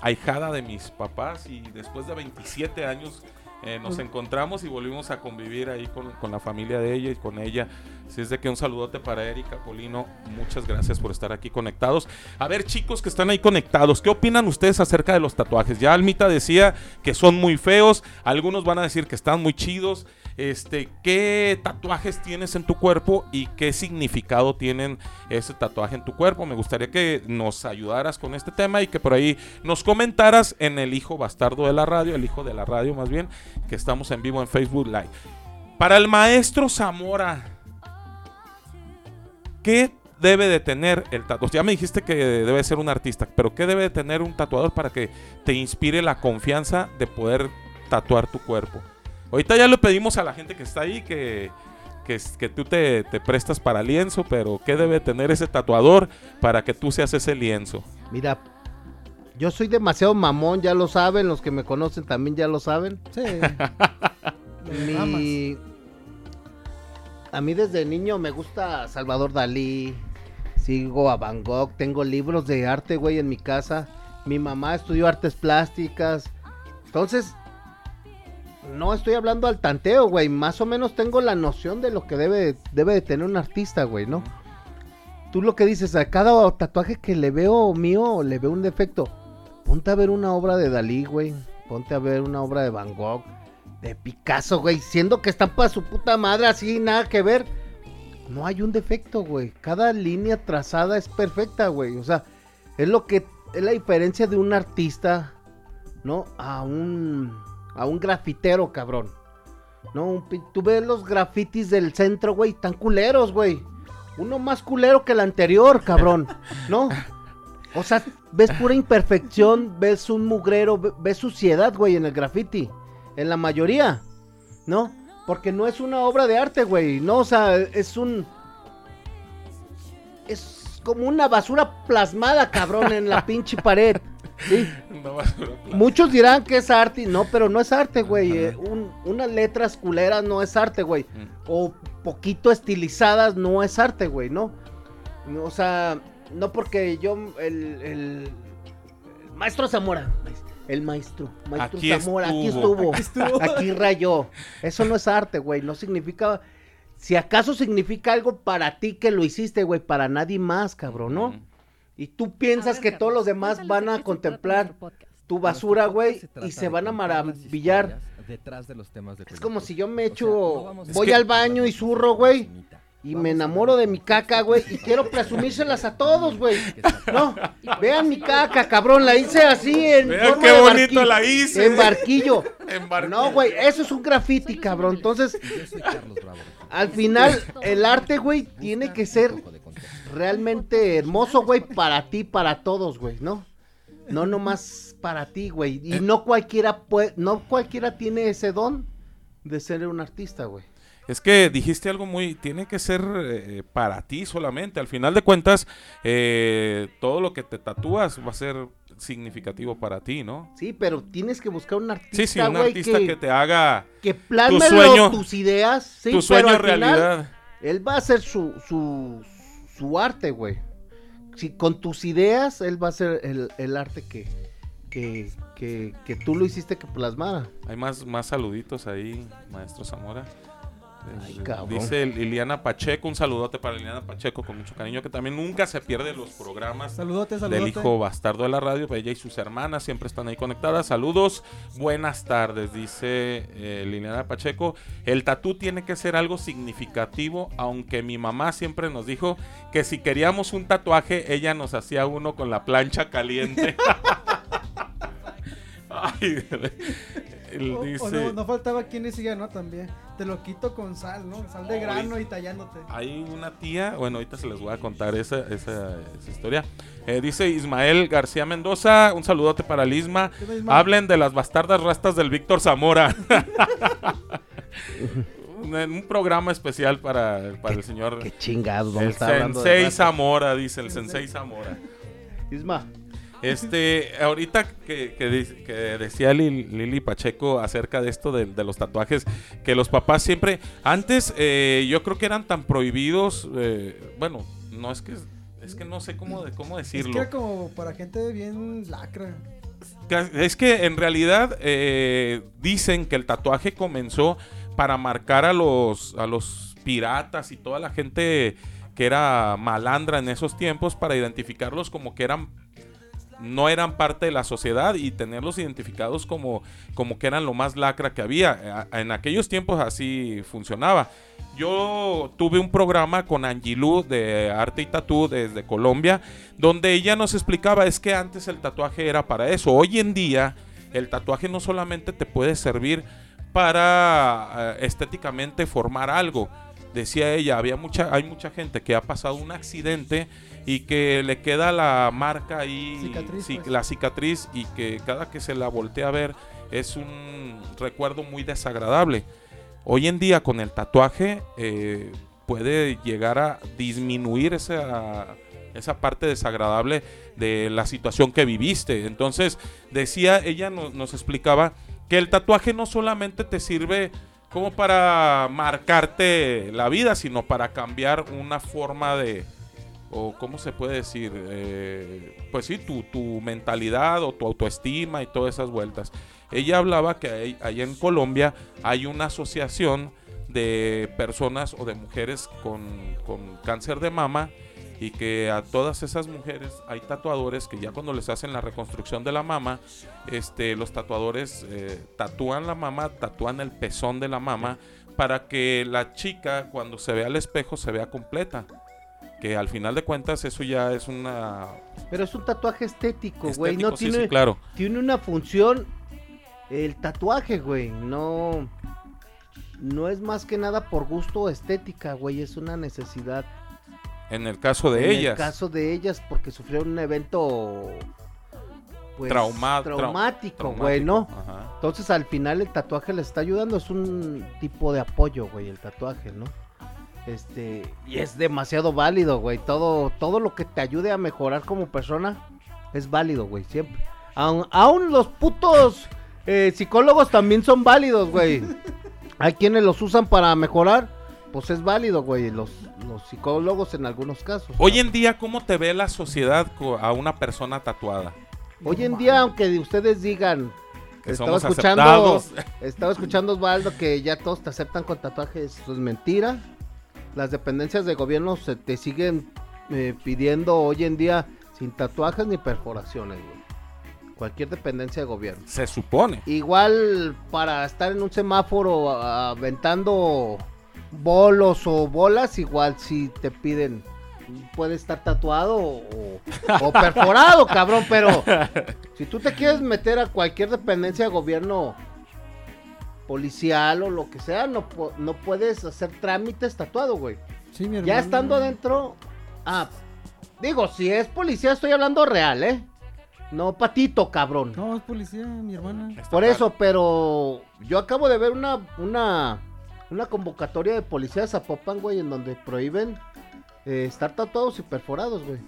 ahijada de mis papás y después de 27 años eh, nos encontramos y volvimos a convivir ahí con, con la familia de ella y con ella. Así es de que un saludote para Erika Polino. Muchas gracias por estar aquí conectados. A ver, chicos que están ahí conectados, ¿qué opinan ustedes acerca de los tatuajes? Ya Almita decía que son muy feos, algunos van a decir que están muy chidos. Este, ¿qué tatuajes tienes en tu cuerpo y qué significado tienen ese tatuaje en tu cuerpo? Me gustaría que nos ayudaras con este tema y que por ahí nos comentaras en el hijo bastardo de la radio, el hijo de la radio más bien, que estamos en vivo en Facebook Live. Para el maestro Zamora, ¿qué debe de tener el tatuador? Ya me dijiste que debe ser un artista, pero ¿qué debe de tener un tatuador para que te inspire la confianza de poder tatuar tu cuerpo? Ahorita ya le pedimos a la gente que está ahí que, que, que tú te, te prestas para lienzo, pero ¿qué debe tener ese tatuador para que tú seas ese lienzo? Mira, yo soy demasiado mamón, ya lo saben, los que me conocen también ya lo saben. Sí. Mi... A mí desde niño me gusta Salvador Dalí, sigo a Van Gogh, tengo libros de arte, güey, en mi casa. Mi mamá estudió artes plásticas. Entonces, no estoy hablando al tanteo, güey. Más o menos tengo la noción de lo que debe, debe de tener un artista, güey, ¿no? Tú lo que dices, a cada tatuaje que le veo mío, le veo un defecto. Ponte a ver una obra de Dalí, güey. Ponte a ver una obra de Van Gogh, de Picasso, güey. Siendo que están para su puta madre así, nada que ver. No hay un defecto, güey. Cada línea trazada es perfecta, güey. O sea, es lo que es la diferencia de un artista, ¿no? A un a un grafitero, cabrón. No, un tú ves los grafitis del centro, güey, tan culeros, güey. Uno más culero que el anterior, cabrón. ¿No? O sea, ves pura imperfección, ves un mugrero, ve- ves suciedad, güey, en el graffiti. En la mayoría, ¿no? Porque no es una obra de arte, güey. No, o sea, es un. Es como una basura plasmada, cabrón, en la pinche pared. Muchos dirán que es arte. No, pero no es arte, güey. eh, un- unas letras culeras no es arte, güey. Mm. O poquito estilizadas no es arte, güey, ¿no? No, O sea, no porque yo, el, el- el maestro Zamora, el maestro, maestro Aquí Zamora, aquí estuvo. estuvo, Estuvo. aquí rayó. Eso no es arte, güey. No significa. Si acaso significa algo para ti que lo hiciste, güey, para nadie más, cabrón, ¿no? Y tú piensas que todos los demás van a contemplar tu basura, güey, y se van a maravillar. Detrás de los temas de Es como si yo me O sea, echo, no voy que- al baño y zurro, güey, y me enamoro de mi caca, güey, y quiero presumírselas a todos, güey. No, vean mi caca, cabrón, la hice así en Vean forma qué de bonito la hice. En barquillo. En barquillo. No, güey, eso es un graffiti, cabrón. Entonces, Yo soy Carlos Bravo. al final, el arte, güey, tiene que ser realmente hermoso, güey, para ti, para todos, güey, ¿no? No nomás para ti, güey. Y no cualquiera puede, no cualquiera tiene ese don de ser un artista, güey. Es que dijiste algo muy, tiene que ser eh, para ti solamente. Al final de cuentas, eh, todo lo que te tatúas va a ser significativo para ti, ¿no? Sí, pero tienes que buscar un artista, Sí, sí, un güey, artista que, que te haga que tu sueño- tus ideas, sí, tu pero sueño al final, realidad. él va a hacer su, su, su arte, güey. Si con tus ideas, él va a hacer el, el arte que, que, que, que tú lo hiciste que plasmara. Hay más, más saluditos ahí, maestro Zamora. Ay, Eh. Dice Liliana Pacheco, un saludote para Liliana Pacheco con mucho cariño, que también nunca se pierde los programas Saludote, saludote. del hijo bastardo de la radio. Ella y sus hermanas siempre están ahí conectadas. Saludos, buenas tardes, dice eh, Liliana Pacheco. El tatú tiene que ser algo significativo, aunque mi mamá siempre nos dijo que si queríamos un tatuaje, ella nos hacía uno con la plancha caliente. Ay, él O- o dice, no, no faltaba quien decía, ¿no? También. Te lo quito con sal, ¿no? Sal de grano y tallándote. Hay una tía, bueno, ahorita se les voy a contar esa, esa, esa historia. Eh, dice Ismael García Mendoza, un saludote para el Isma. ¿Qué onda, Isma? Hablen de las bastardas rastas del Víctor Zamora. un, un programa especial para, para el señor. Qué chingados, vamos a El estar hablando de Sensei. Zamora, dice el Sensei Zamora. Isma, Este, ahorita que, que dice- que decía Lil- Lili Pacheco acerca de esto de, de los tatuajes, que los papás siempre, antes eh, yo creo que eran tan prohibidos, eh, bueno, no es que, es que no sé cómo, de, cómo Es que decirlo. era como para gente bien lacra. Es que en realidad eh, dicen que el tatuaje comenzó para marcar a los, a los piratas y toda la gente que era malandra en esos tiempos para identificarlos como que eran no eran parte de la sociedad y tenerlos identificados como, como que eran lo más lacra que había. A- En aquellos tiempos así funcionaba. Yo tuve un programa con Angilú de Arte y Tatú desde Colombia, donde ella nos explicaba es que antes el tatuaje era para eso. Hoy en día el tatuaje no solamente te puede servir para eh, estéticamente formar algo, decía ella, había mucha, hay mucha gente que ha pasado un accidente y que le queda la marca ahí, Cicatriz, ci- pues. la cicatriz y que cada que se la voltea a ver es un recuerdo muy desagradable. Hoy en día con el tatuaje eh, puede llegar a disminuir esa, esa parte desagradable de la situación que viviste. Entonces, decía, ella no- nos explicaba que el tatuaje no solamente te sirve como para marcarte la vida, sino para cambiar una forma de, o cómo se puede decir, Eh, pues sí, tu, tu mentalidad o tu autoestima y todas esas vueltas. Ella hablaba que ahí- allá en Colombia hay una asociación de personas o de mujeres con, con cáncer de mama y que a todas esas mujeres hay tatuadores que ya cuando les hacen la reconstrucción de la mama, este, los tatuadores eh, tatúan la mama, tatúan el pezón de la mama para que la chica cuando se vea al espejo se vea completa. Que al final de cuentas eso ya es una... Pero es un tatuaje estético, güey. No sí, tiene, sí, claro. tiene una función. El tatuaje, güey. No. No es más que nada por gusto o estética, güey. Es una necesidad. En el caso de en ellas. el caso de ellas, porque sufrieron un evento. Pues, Trauma- traumático, güey, ¿no? Ajá. Entonces al final el tatuaje le está ayudando, es un tipo de apoyo, güey, el tatuaje, ¿no? Este, y es demasiado válido, güey. Todo, todo lo que te ayude a mejorar como persona es válido, güey, siempre. Aun, aun los putos eh, psicólogos también son válidos, güey. Hay quienes los usan para mejorar, pues es válido, güey. Los, los psicólogos en algunos casos. Hoy en día, ¿cómo te ve la sociedad a una persona tatuada? Hoy en día, aunque ustedes digan, Que estaba escuchando, aceptados. estaba escuchando Osvaldo que ya todos te aceptan con tatuajes, eso es mentira. Las dependencias de gobierno se te siguen eh, pidiendo hoy en día sin tatuajes ni perforaciones, güey. Cualquier dependencia de gobierno. Se supone. Igual para estar en un semáforo aventando bolos o bolas, igual si te piden puede estar tatuado o, o perforado, cabrón, pero si tú te quieres meter a cualquier dependencia de gobierno policial o lo que sea, no, no puedes hacer trámites tatuado, güey. Sí, mi Ya hermano. estando adentro, ah, digo, si es policía estoy hablando real, ¿eh? No patito, cabrón. No, es policía, mi hermana. Por eso, pero yo acabo de ver una una una convocatoria de policía de Zapopan, güey, en donde prohíben eh, estar tatuados y perforados, güey.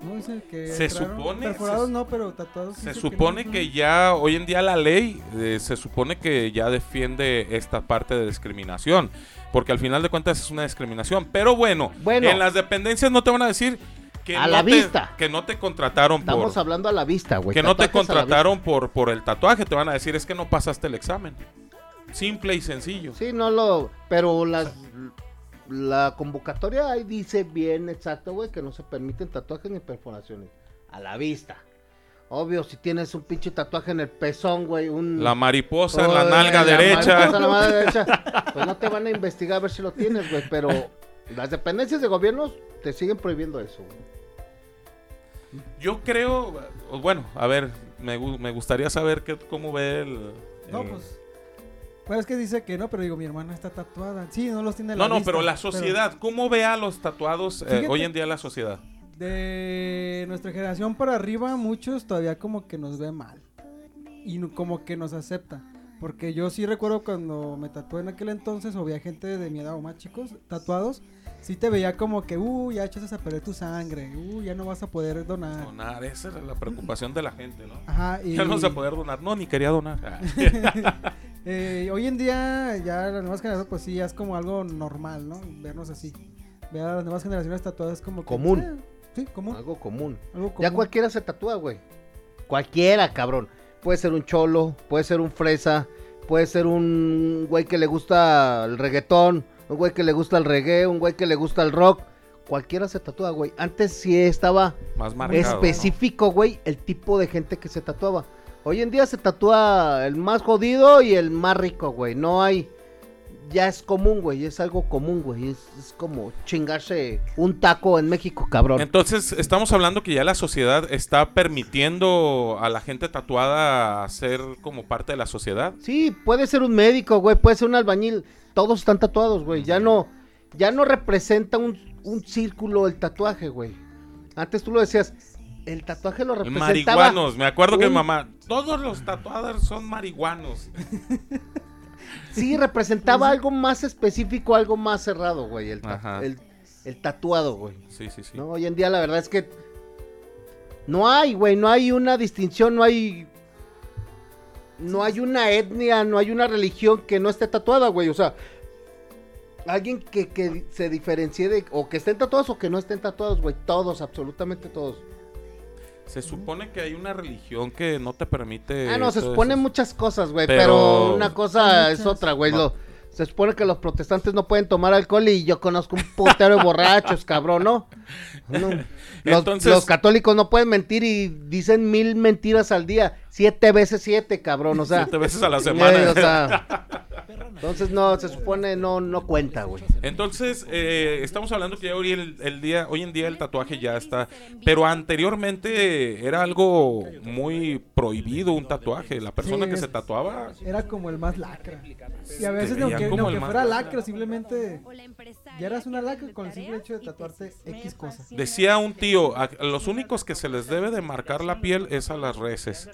No, que. Se entraron supone, Perforados se- no, pero tatuados. Se supone no, que ya hoy en día la ley eh, se supone que ya defiende esta parte de discriminación, porque al final de cuentas es una discriminación. Pero bueno, Bueno. en las dependencias no te van a decir que, A no, la te, vista. que no te contrataron Estamos por hablando a la vista, güey. que no te contrataron por por el tatuaje, te van a decir es que no pasaste el examen. Simple y sencillo. Sí, no lo, pero las la convocatoria ahí dice bien exacto, güey, que no se permiten tatuajes ni perforaciones a la vista. Obvio, si tienes un pinche tatuaje en el pezón, güey, un La mariposa en la nalga la derecha. mariposa en la derecha. Pues no te van a investigar a ver si lo tienes, güey. Pero las dependencias de gobiernos te siguen prohibiendo eso, güey. Yo creo, bueno, a ver, me, me gustaría saber qué, cómo ve el... No, el- pues. Es que dice que no, pero digo, mi hermana está tatuada. Sí, no los tiene No, la no, vista, pero la sociedad, ¿cómo ve a los tatuados eh, hoy en día la sociedad? De nuestra generación para arriba, muchos todavía como que nos ve mal. Y no- como que nos acepta. Porque yo sí recuerdo cuando me tatué en aquel entonces, o había gente de mi edad o más chicos tatuados, sí te veía como que, uh, ya echaste a perder tu sangre, uh, ya no vas a poder donar. Donar, esa era la preocupación de la gente, ¿no? Ajá, y Ya no vas a poder donar. No, ni quería donar. Eh, hoy en día ya las nuevas generaciones pues sí, ya es como algo normal, ¿no? Vernos así. Ver a las nuevas generaciones tatuadas como que, Común. eh, sí, común. Algo común. Algo común. Ya cualquiera se tatúa, güey. Cualquiera, cabrón. Puede ser un cholo, puede ser un fresa, puede ser un güey que le gusta el reggaetón, un güey que le gusta el reggae, un güey que le gusta el rock. Cualquiera se tatúa, güey. Antes sí estaba Más marcado. ¿no? específico, güey, el tipo de gente que se tatuaba. Hoy en día se tatúa el más jodido y el más rico, güey. No hay. Ya es común, güey. Es algo común, güey. Es, es como chingarse un taco en México, cabrón. Entonces, estamos hablando que ya la sociedad está permitiendo a la gente tatuada ser como parte de la sociedad. Sí, puede ser un médico, güey. Puede ser un albañil. Todos están tatuados, güey. Ya no. ya no representa un, un círculo el tatuaje, güey. Antes tú lo decías, el tatuaje lo representaba. Marihuanos, me acuerdo que mamá, todos los tatuados son marihuanos. Sí, representaba algo más específico, algo más cerrado, güey. El, ta- el, el tatuado, güey. Sí, sí, sí. No, hoy en día la verdad es que no hay, güey, no hay una distinción, no hay no hay una etnia, no hay una religión que no esté tatuada, güey, o sea, alguien que, que se diferencie de o que estén tatuados o que no estén tatuados, güey, todos, absolutamente todos. Se supone que hay una religión que no te permite. ah, no, se supone eso. muchas cosas, güey, Pero- pero... una cosa es otra, güey, No. se supone que los protestantes no pueden tomar alcohol y yo conozco un putero de borrachos, cabrón, ¿no? No. Los, Entonces- los católicos no pueden mentir y dicen mil mentiras al día, siete veces siete, cabrón, o sea. Siete veces a la semana. eh, o sea, entonces no, se supone no, no cuenta, güey. Entonces, eh, estamos hablando que ya hoy, el, el día, hoy en día el tatuaje ya está, pero anteriormente era algo muy prohibido un tatuaje. La persona Sí, que se tatuaba, Era como el más lacra. Y a veces, aunque, aunque fuera lacra. lacra, simplemente ya eras una con el simple hecho de tatuarte X cosas. decía un tío, a, a los únicos que se les debe de marcar la piel es a las reses.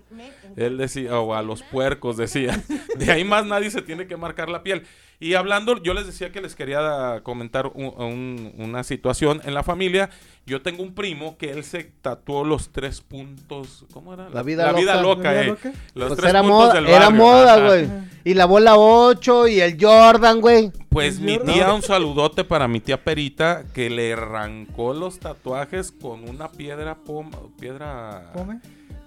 Él decía, o a los puercos, decía. De ahí más nadie se tiene que marcar la piel. Y hablando, yo les decía que les quería comentar un- un- una situación en la familia. Yo tengo un primo que él se tatuó los tres puntos. ¿Cómo era? La vida la vida loca. loca, ¿La vida eh. loca? Los Pues tres era puntos moda, del era moda, güey. Y la bola 8 y el Jordan, güey. Pues mi Jordan. tía, un saludote para mi tía Perita, que le arrancó los tatuajes con una piedra poma, piedra Come.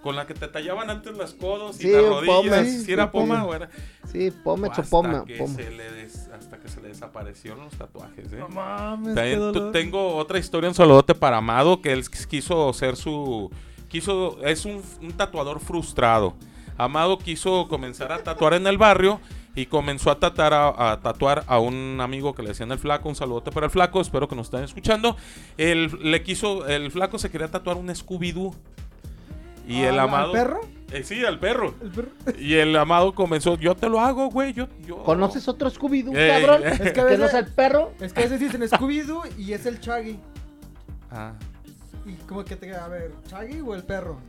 Con la que te tallaban antes las codos Sí, y las rodillas. pome. si Sí, era poma pome. o era. Sí, o hasta poma. que poma. se le des- hasta que se le desaparecieron los tatuajes, ¿eh? No mames, qué También tu- dolor. tengo otra historia, un saludote para Amado, que él quiso ser su... quiso Es un, un tatuador frustrado. Amado quiso comenzar a tatuar en el barrio y comenzó a, tatuar a, a tatuar a un amigo que le decían el flaco, un saludote para el flaco, espero que nos estén escuchando. Él le quiso, el flaco se quería tatuar un Scooby-Doo. Y el ¿Al- al amado... perro? Eh, sí, al perro. El perro. Y el amado comenzó, yo te lo hago, güey, yo... yo... ¿Conoces otro Scooby-Doo, Ey, cabrón? ey. Es que a ¿Que no veces, es el perro? es que a veces dicen Scooby-Doo y es el Chaggy. Ah. Y como que te a ver, ¿Chaggy o el perro?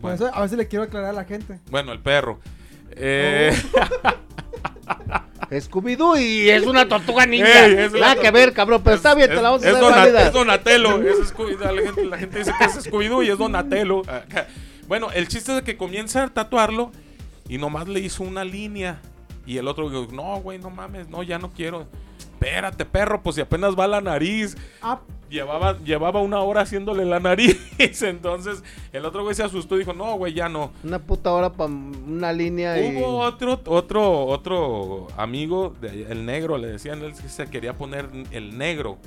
Por eso a veces le quiero aclarar a la gente. Bueno, el perro. Eh, Scooby-Doo y es una tortuga ninja. Ey, es Nada que ver, cabrón, pero está bien, te la vamos a es hacer Dona- válida. es Donatello. es la, gente, la gente dice que es Scooby-Doo y es Donatello. Bueno, el chiste es que comienza a tatuarlo y nomás le hizo una línea. Y el otro dijo, no, güey, no mames, no, ya no quiero. Espérate, perro, pues si apenas va la nariz. Ah, Llevaba, llevaba una hora haciéndole la nariz. Entonces el otro güey se asustó y dijo, no, güey, ya no. Una puta hora para una línea y... Hubo otro, otro, otro amigo, de el negro, le decían, él que se quería poner el negro.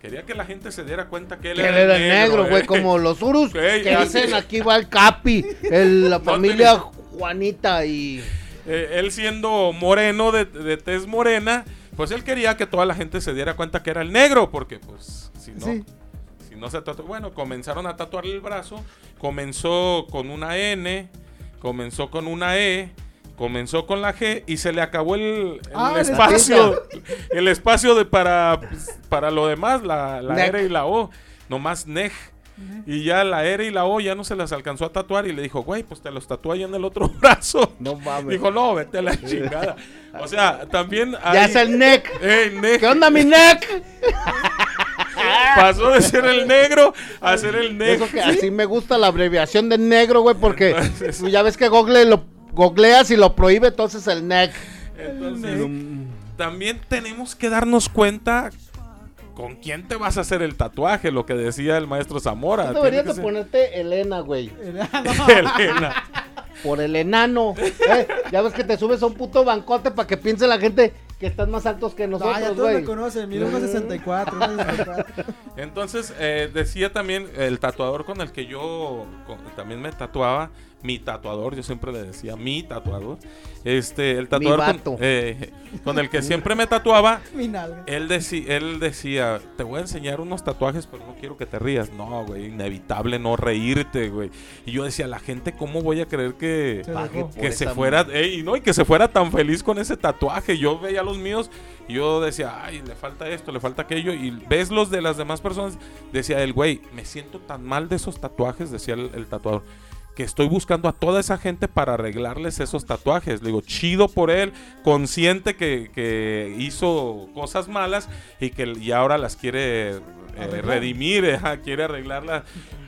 Quería que la gente se diera cuenta que él Que él era el negro, güey, eh. como los Urus que dicen aquí va el Capi, el- la No familia Juanita y... Eh, él siendo moreno, de, de tez morena, pues él quería que toda la gente se diera cuenta que era el negro, porque pues si no... sí. Si no se tatuó, bueno, comenzaron a tatuarle el brazo. Comenzó con una N, comenzó con una E, comenzó con la G y se le acabó el, el Ah, espacio. El espacio de para, pues, para lo demás, la, la. R y la O. Nomás NEG. Y ya la R y la O ya no se las alcanzó a tatuar y le dijo, güey, pues te los tatúa en el otro brazo. No mames. Dijo, no, vete a la chingada. O sea, también hay... Ya es el neck. ¿Qué onda mi neck? Pasó de ser el negro a ser el negro. Que así me gusta la abreviación de negro, güey, porque Entonces- ya ves que Google lo googleas y lo prohíbe, entonces el neck. Entonces, también tenemos que darnos cuenta con quién te vas a hacer el tatuaje, lo que decía el maestro Zamora. Tú deberías de ponerte Elena, güey. Elena. Por el enano. ¿eh? Ya ves que te subes a un puto bancote para que piense la gente que estás más altos que No, ya nosotros, todos me güey. conocen, mide 1.64, 1.64. Entonces, eh, decía también el tatuador con el que yo con- también me tatuaba, mi tatuador, yo siempre le decía mi tatuador, este, el tatuador con, vato. eh, con el que siempre me tatuaba, Mi nalga. él, deci- él decía, te voy a enseñar unos tatuajes, pero no quiero que te rías. No, güey, inevitable no reírte, güey. Y yo decía, la gente, ¿cómo voy a creer que, Se que se fuera, ey, no, y que se fuera tan feliz con ese tatuaje? Yo veía los míos y yo decía, ay, le falta esto, le falta aquello. Y ves los de las demás personas, decía el güey, me siento tan mal de esos tatuajes, decía el, el tatuador. Que estoy buscando a toda esa gente para arreglarles esos tatuajes. Le digo, chido por él, consciente que, que hizo cosas malas y que y ahora las quiere eh, redimir, ajá, quiere arreglarlas.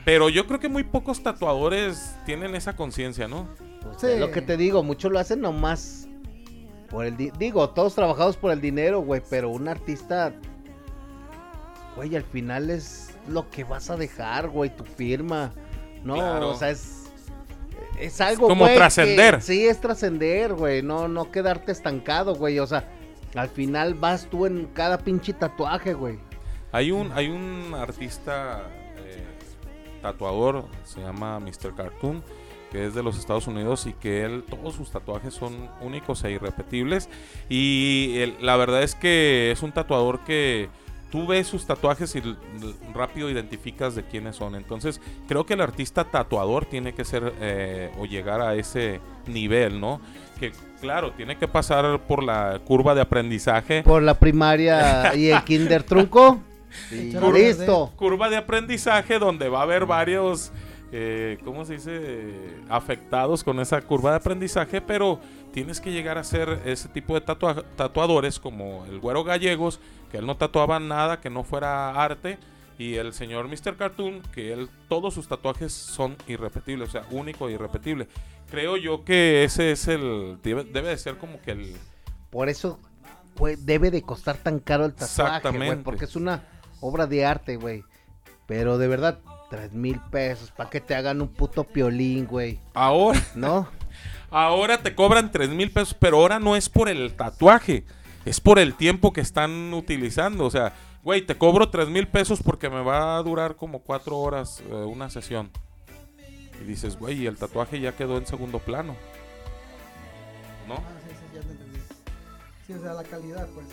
Pero yo creo que muy pocos tatuadores tienen esa conciencia, ¿no? Pues, Sí. Lo que te digo, muchos lo hacen nomás por el di- digo, todos trabajados por el dinero, güey, pero un artista güey, al final es lo que vas a dejar, güey, tu firma. No, Claro. o sea, es es algo como güey, que- trascender. Sí, es trascender, güey, no no quedarte estancado, güey, o sea, al final vas tú en cada pinche tatuaje, güey. Hay un, hay un artista eh, tatuador, se llama Mr. Cartoon, que es de los Estados Unidos y que él, todos sus tatuajes son únicos e irrepetibles. Y él- la verdad es que es un tatuador que tú ves sus tatuajes y rápido identificas de quiénes son. Entonces, creo que el artista tatuador tiene que ser eh, o llegar a ese nivel, ¿no? Que claro, tiene que pasar por la curva de aprendizaje. Por la primaria y el kinder trunco. A listo. curva de aprendizaje donde va a haber varios, eh, ¿cómo se dice? Afectados con esa curva de aprendizaje, pero tienes que llegar a ser ese tipo de tatua- tatuadores como el güero gallegos, que él no tatuaba nada que no fuera arte, y el señor Mr. Cartoon, que él, todos sus tatuajes son irrepetibles, o sea, único e irrepetible. Creo yo que ese es el, debe, debe de ser como que el... Por eso güey, debe de costar tan caro el tatuaje, güey. Exactamente. Porque es una obra de arte, güey. Pero de verdad, tres mil pesos para que te hagan un puto piolín, güey. Ahora... ¿No? Ahora te cobran 3 mil pesos, pero ahora no es por el tatuaje, es por el tiempo que están utilizando. O sea, güey, te cobro 3 mil pesos porque me va a durar como 4 horas eh, una sesión. Y dices, güey, y el tatuaje ya quedó en segundo plano. ¿No? Ah, sí, sí, ya te entendí. Sí, o sea, la calidad, pues.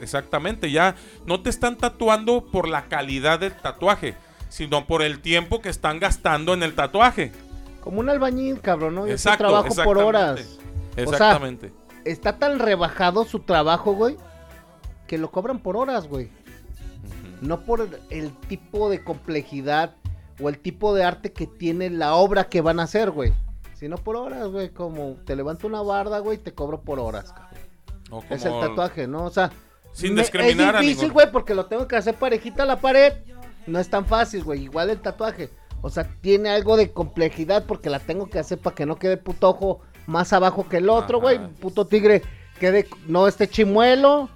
Exactamente, ya no te están tatuando por la calidad del tatuaje, sino por el tiempo que están gastando en el tatuaje. Como un albañil, cabrón, ¿no? Yo Exacto, trabajo por exactamente. horas. Exactamente. Está tan rebajado su trabajo, güey, que lo cobran por horas, güey. No por el tipo de complejidad o el tipo de arte que tiene la obra que van a hacer, güey. Sino por horas, güey. Como te levanto una barda, güey, te cobro por horas, cabrón. Es el tatuaje, ¿no? O sea, Sin discriminar Es difícil, ningún- güey, porque lo tengo que hacer parejita a la pared. No es tan fácil, güey. Igual el tatuaje. O sea, tiene algo de complejidad porque la tengo que hacer para que no quede puto ojo más abajo que el otro, güey. Puto tigre quede, no este chimuelo.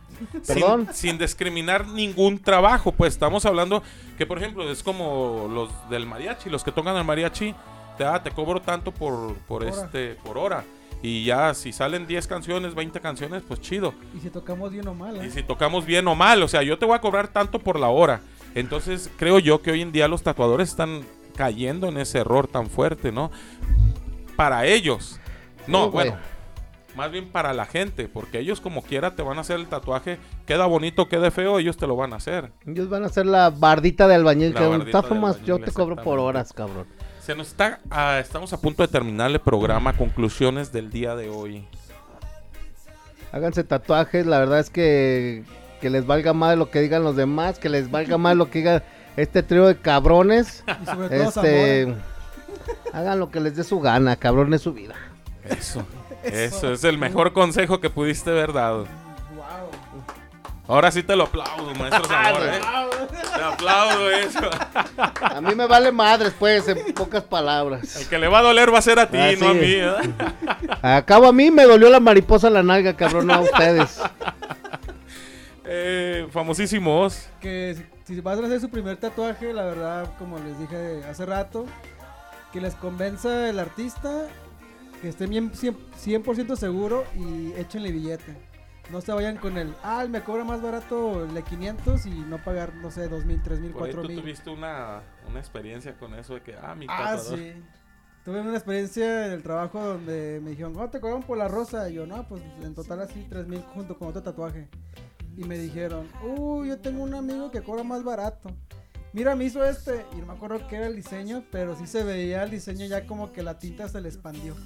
Perdón. Sin, sin discriminar ningún trabajo, pues estamos hablando que, por ejemplo, es como los del mariachi, los que tocan el mariachi, te, ah, te cobro tanto por, por, Hora. este, por hora. Y ya, si salen 10 canciones, 20 canciones, pues chido. Y si tocamos bien o mal, ¿eh? Y si tocamos bien o mal, o sea, yo te voy a cobrar tanto por la hora. Entonces, creo yo que hoy en día los tatuadores están cayendo en ese error tan fuerte, ¿no? Para ellos. No, Sí, bueno. Más bien para la gente, porque ellos como quiera te van a hacer el tatuaje, queda bonito, quede feo, ellos te lo van a hacer. Ellos van a hacer la bardita de albañil. La Que formas, yo te cobro por horas, cabrón. Se nos está, ah, estamos a punto de terminar el programa, conclusiones del día de hoy. Háganse tatuajes, la verdad es que que les valga más lo que digan los demás, que les valga más lo que diga este trío de cabrones. Y sobre todo Este, Zamora. hagan lo que les dé su gana, cabrón es su vida. Eso, eso es el mejor consejo que pudiste haber dado. Wow. Ahora sí te lo aplaudo, maestro Zamora, ¿eh? Te aplaudo eso. A mí me vale madres, pues, en pocas palabras. El que le va a doler va a ser a ti, Ah, no a mí. ¿verdad? Acabo a mí me dolió la mariposa en la nalga, cabrón, no a ustedes. Eh, famosísimos. Que si, si van a hacer su primer tatuaje, la verdad, como les dije hace rato, que les convenza el artista, que estén bien 100%, 100% seguro y échenle billete. No se vayan con el, ah, me cobra más barato el de 500 y no pagar, no sé, 2 mil, 3 mil, Por ahí 4 tú tuviste una, una experiencia con eso de que, ah, mi Ah, tatuador. sí. Tuve una experiencia en el trabajo donde me dijeron, ¿cuánto te cobraron por la rosa? Y yo, no, pues en total así, tres mil junto con otro tatuaje. Y me dijeron, uy, yo tengo un amigo que cobra más barato. Mira, me hizo este, y no me acuerdo qué era el diseño, pero sí se veía el diseño ya como que la tinta se le expandió.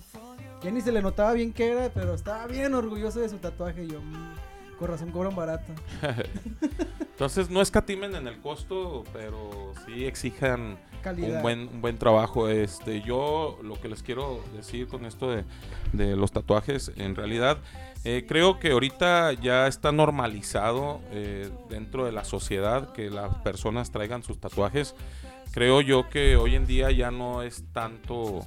Ya ni se le notaba bien qué era, pero estaba bien orgulloso de su tatuaje. Y yo, "Mm, con razón cobran barato. Entonces no escatimen en el costo, pero sí exijan Calidad. un buen, un buen trabajo. Este, yo lo que les quiero decir con esto de, de los tatuajes, en realidad eh, creo que ahorita ya está normalizado eh, dentro de la sociedad que las personas traigan sus tatuajes. Creo yo que hoy en día ya no es tanto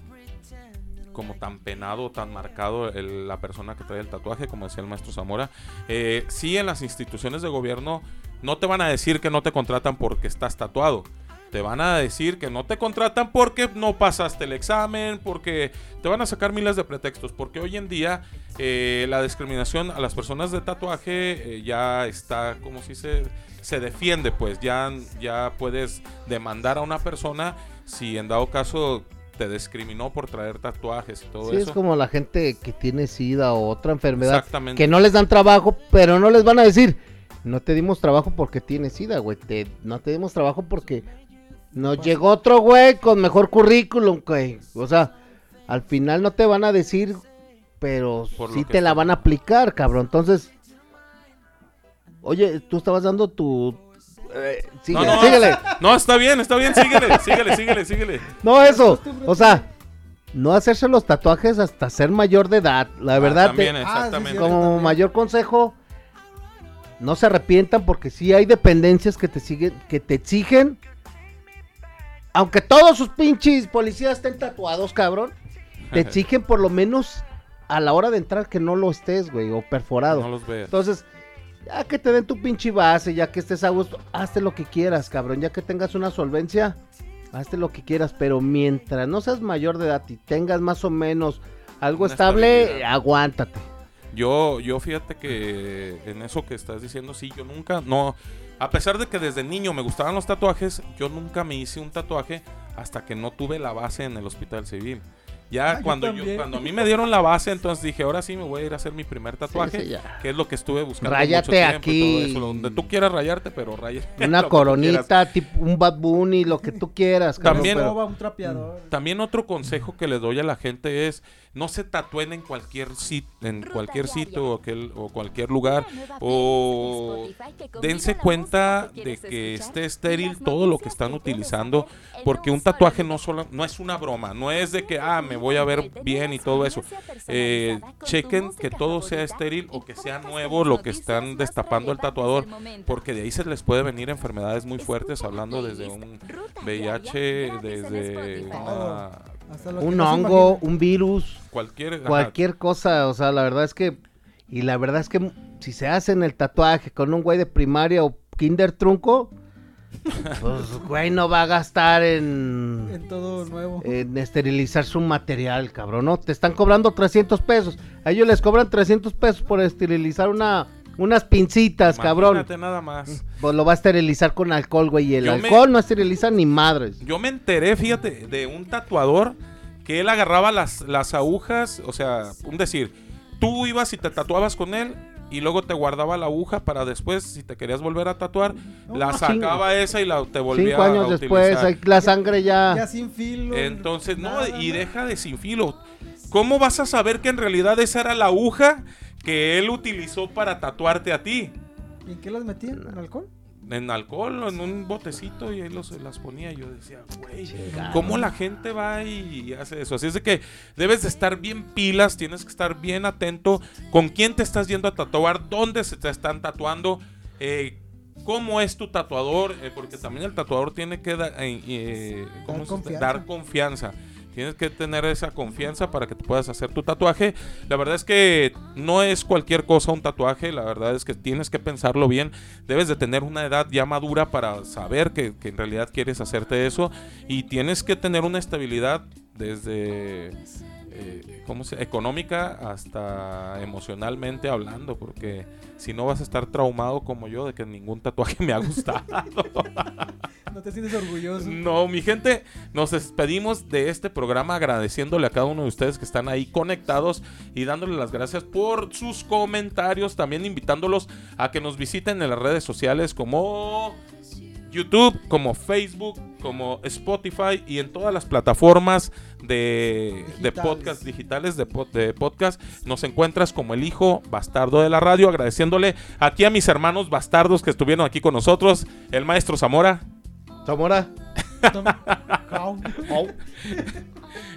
como tan penado, tan marcado el- la persona que trae el tatuaje, como decía el maestro Zamora. Eh, sí, en las instituciones de gobierno no te van a decir que no te contratan porque estás tatuado. Te van a decir que no te contratan porque no pasaste el examen, porque te van a sacar miles de pretextos. Porque hoy en día eh, la discriminación a las personas de tatuaje eh, ya está, como si se, se defiende, pues ya, ya puedes demandar a una persona si en dado caso te discriminó por traer tatuajes y todo Sí, eso. es como la gente que tiene sida o otra enfermedad Exactamente. que no les dan trabajo, pero no les van a decir, no te dimos trabajo porque tienes sida, güey, te, no te dimos trabajo porque nos llegó otro güey con mejor currículum, güey. O sea, al final no te van a decir, pero sí te la van a aplicar, cabrón. Entonces, oye, tú estabas dando tu... eh, No, síguele, no, síguele. no, está bien, está bien, síguele, síguele, síguele, síguele. No, eso. O sea, no hacerse los tatuajes hasta ser mayor de edad. La Ah, verdad, también, te- Ah, sí, exactamente. como también. mayor consejo, no se arrepientan porque sí hay dependencias que te siguen, que te exigen. Aunque todos sus pinches policías estén tatuados, cabrón, te exigen por lo menos a la hora de entrar que no lo estés, güey, o perforado. No los veas. Entonces, ya que te den tu pinche base, ya que estés a gusto, hazte lo que quieras, cabrón. Ya que tengas una solvencia, hazte lo que quieras. Pero mientras no seas mayor de edad y tengas más o menos algo Una estable, aguántate. Yo, yo fíjate que en eso que estás diciendo, sí, yo nunca, no, a pesar de que desde niño me gustaban los tatuajes, yo nunca me hice un tatuaje hasta que no tuve la base en el hospital civil. Ya Ah, cuando yo, cuando a mí me dieron la base, entonces dije, ahora sí me voy a ir a hacer mi primer tatuaje, sí, que es lo que estuve buscando Ráyate mucho tiempo aquí. y todo eso, donde tú quieras rayarte, pero rayate. Una coronita, tipo un Bad Bunny, lo que tú quieras, cabrón. También- pero- Roba un trapeador. También otro consejo que le doy a la gente es no se tatúen en cualquier sitio, en Ruta cualquier diaria. sitio o, aquel- o cualquier lugar o dense cuenta de que esté estéril todo lo que están utilizando porque un tatuaje no solo no es una broma, no es de que ah me voy a ver bien y todo eso. Eh, chequen que todo sea estéril o que sea nuevo lo que están destapando el tatuador porque de ahí se les puede venir enfermedades muy fuertes hablando desde un VIH, desde una un no hongo, un virus, cualquier ajá, cualquier cosa. O sea, la verdad es que. Y la verdad es que si se hacen el tatuaje con un güey de primaria o kinder trunco, pues güey no va a gastar en. En todo nuevo. en esterilizar su material, cabrón, ¿no? Te están cobrando 300 pesos. A ellos les cobran 300 pesos por esterilizar una, unas pincitas, cabrón. imagínate nada más. Pues lo va a esterilizar con alcohol, güey. Y el Yo me- alcohol no esteriliza ni madres. Yo me enteré, fíjate, de un tatuador que él agarraba las, las agujas, o sea, un decir, tú ibas y te tatuabas con él y luego te guardaba la aguja para después, si te querías volver a tatuar, la sacaba esa y la te volvía Cinco años a después, utilizar. ahí la sangre ya. Ya sin filo. Entonces, no, nada, y nada. deja de sin filo. ¿Cómo vas a saber que en realidad esa era la aguja que él utilizó para tatuarte a ti? ¿Y en qué las metían? ¿En alcohol? En alcohol en un botecito y ahí los, las ponía. Yo decía, güey, ¿cómo la gente va y hace eso? Así es de que debes de estar bien pilas, tienes que estar bien atento con quién te estás yendo a tatuar, dónde se te están tatuando, eh, cómo es tu tatuador, eh, porque también el tatuador tiene que da- eh, eh, ¿cómo Dar se- confianza. dar confianza. Tienes que tener esa confianza para que te puedas hacer tu tatuaje. La verdad es que no es cualquier cosa un tatuaje. La verdad es que tienes que pensarlo bien. Debes de tener una edad ya madura para saber que, que en realidad quieres hacerte eso. Y tienes que tener una estabilidad desde eh, ¿cómo se? económica hasta emocionalmente hablando, porque si no vas a estar traumado como yo de que ningún tatuaje me ha gustado. No te sientes orgulloso. No, mi gente, nos despedimos de este programa agradeciéndole a cada uno de ustedes que están ahí conectados y dándole las gracias por sus comentarios, también invitándolos a que nos visiten en las redes sociales como YouTube, como Facebook, como Spotify y en todas las plataformas de, de Digitales. podcast digitales de, de podcast. Nos encuentras como el hijo bastardo de la radio, agradeciéndole aquí a mis hermanos bastardos que estuvieron aquí con nosotros, el maestro Zamora. Zamora.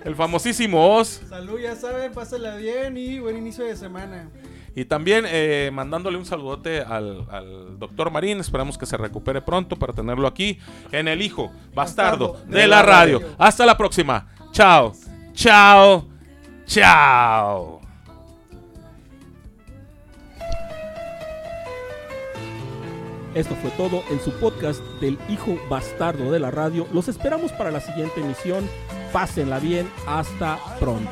El famosísimo Oz. Salud, ya saben, pásenla bien y buen inicio de semana. Y también eh, mandándole un saludote al, al doctor Marín. Esperamos que se recupere pronto para tenerlo aquí en El Hijo Bastardo, Bastardo de la radio. Hasta la próxima. Chao. Chao. Chao. Esto fue todo en su podcast del hijo bastardo de la radio. Los esperamos para la siguiente emisión. Pásenla bien. Hasta pronto.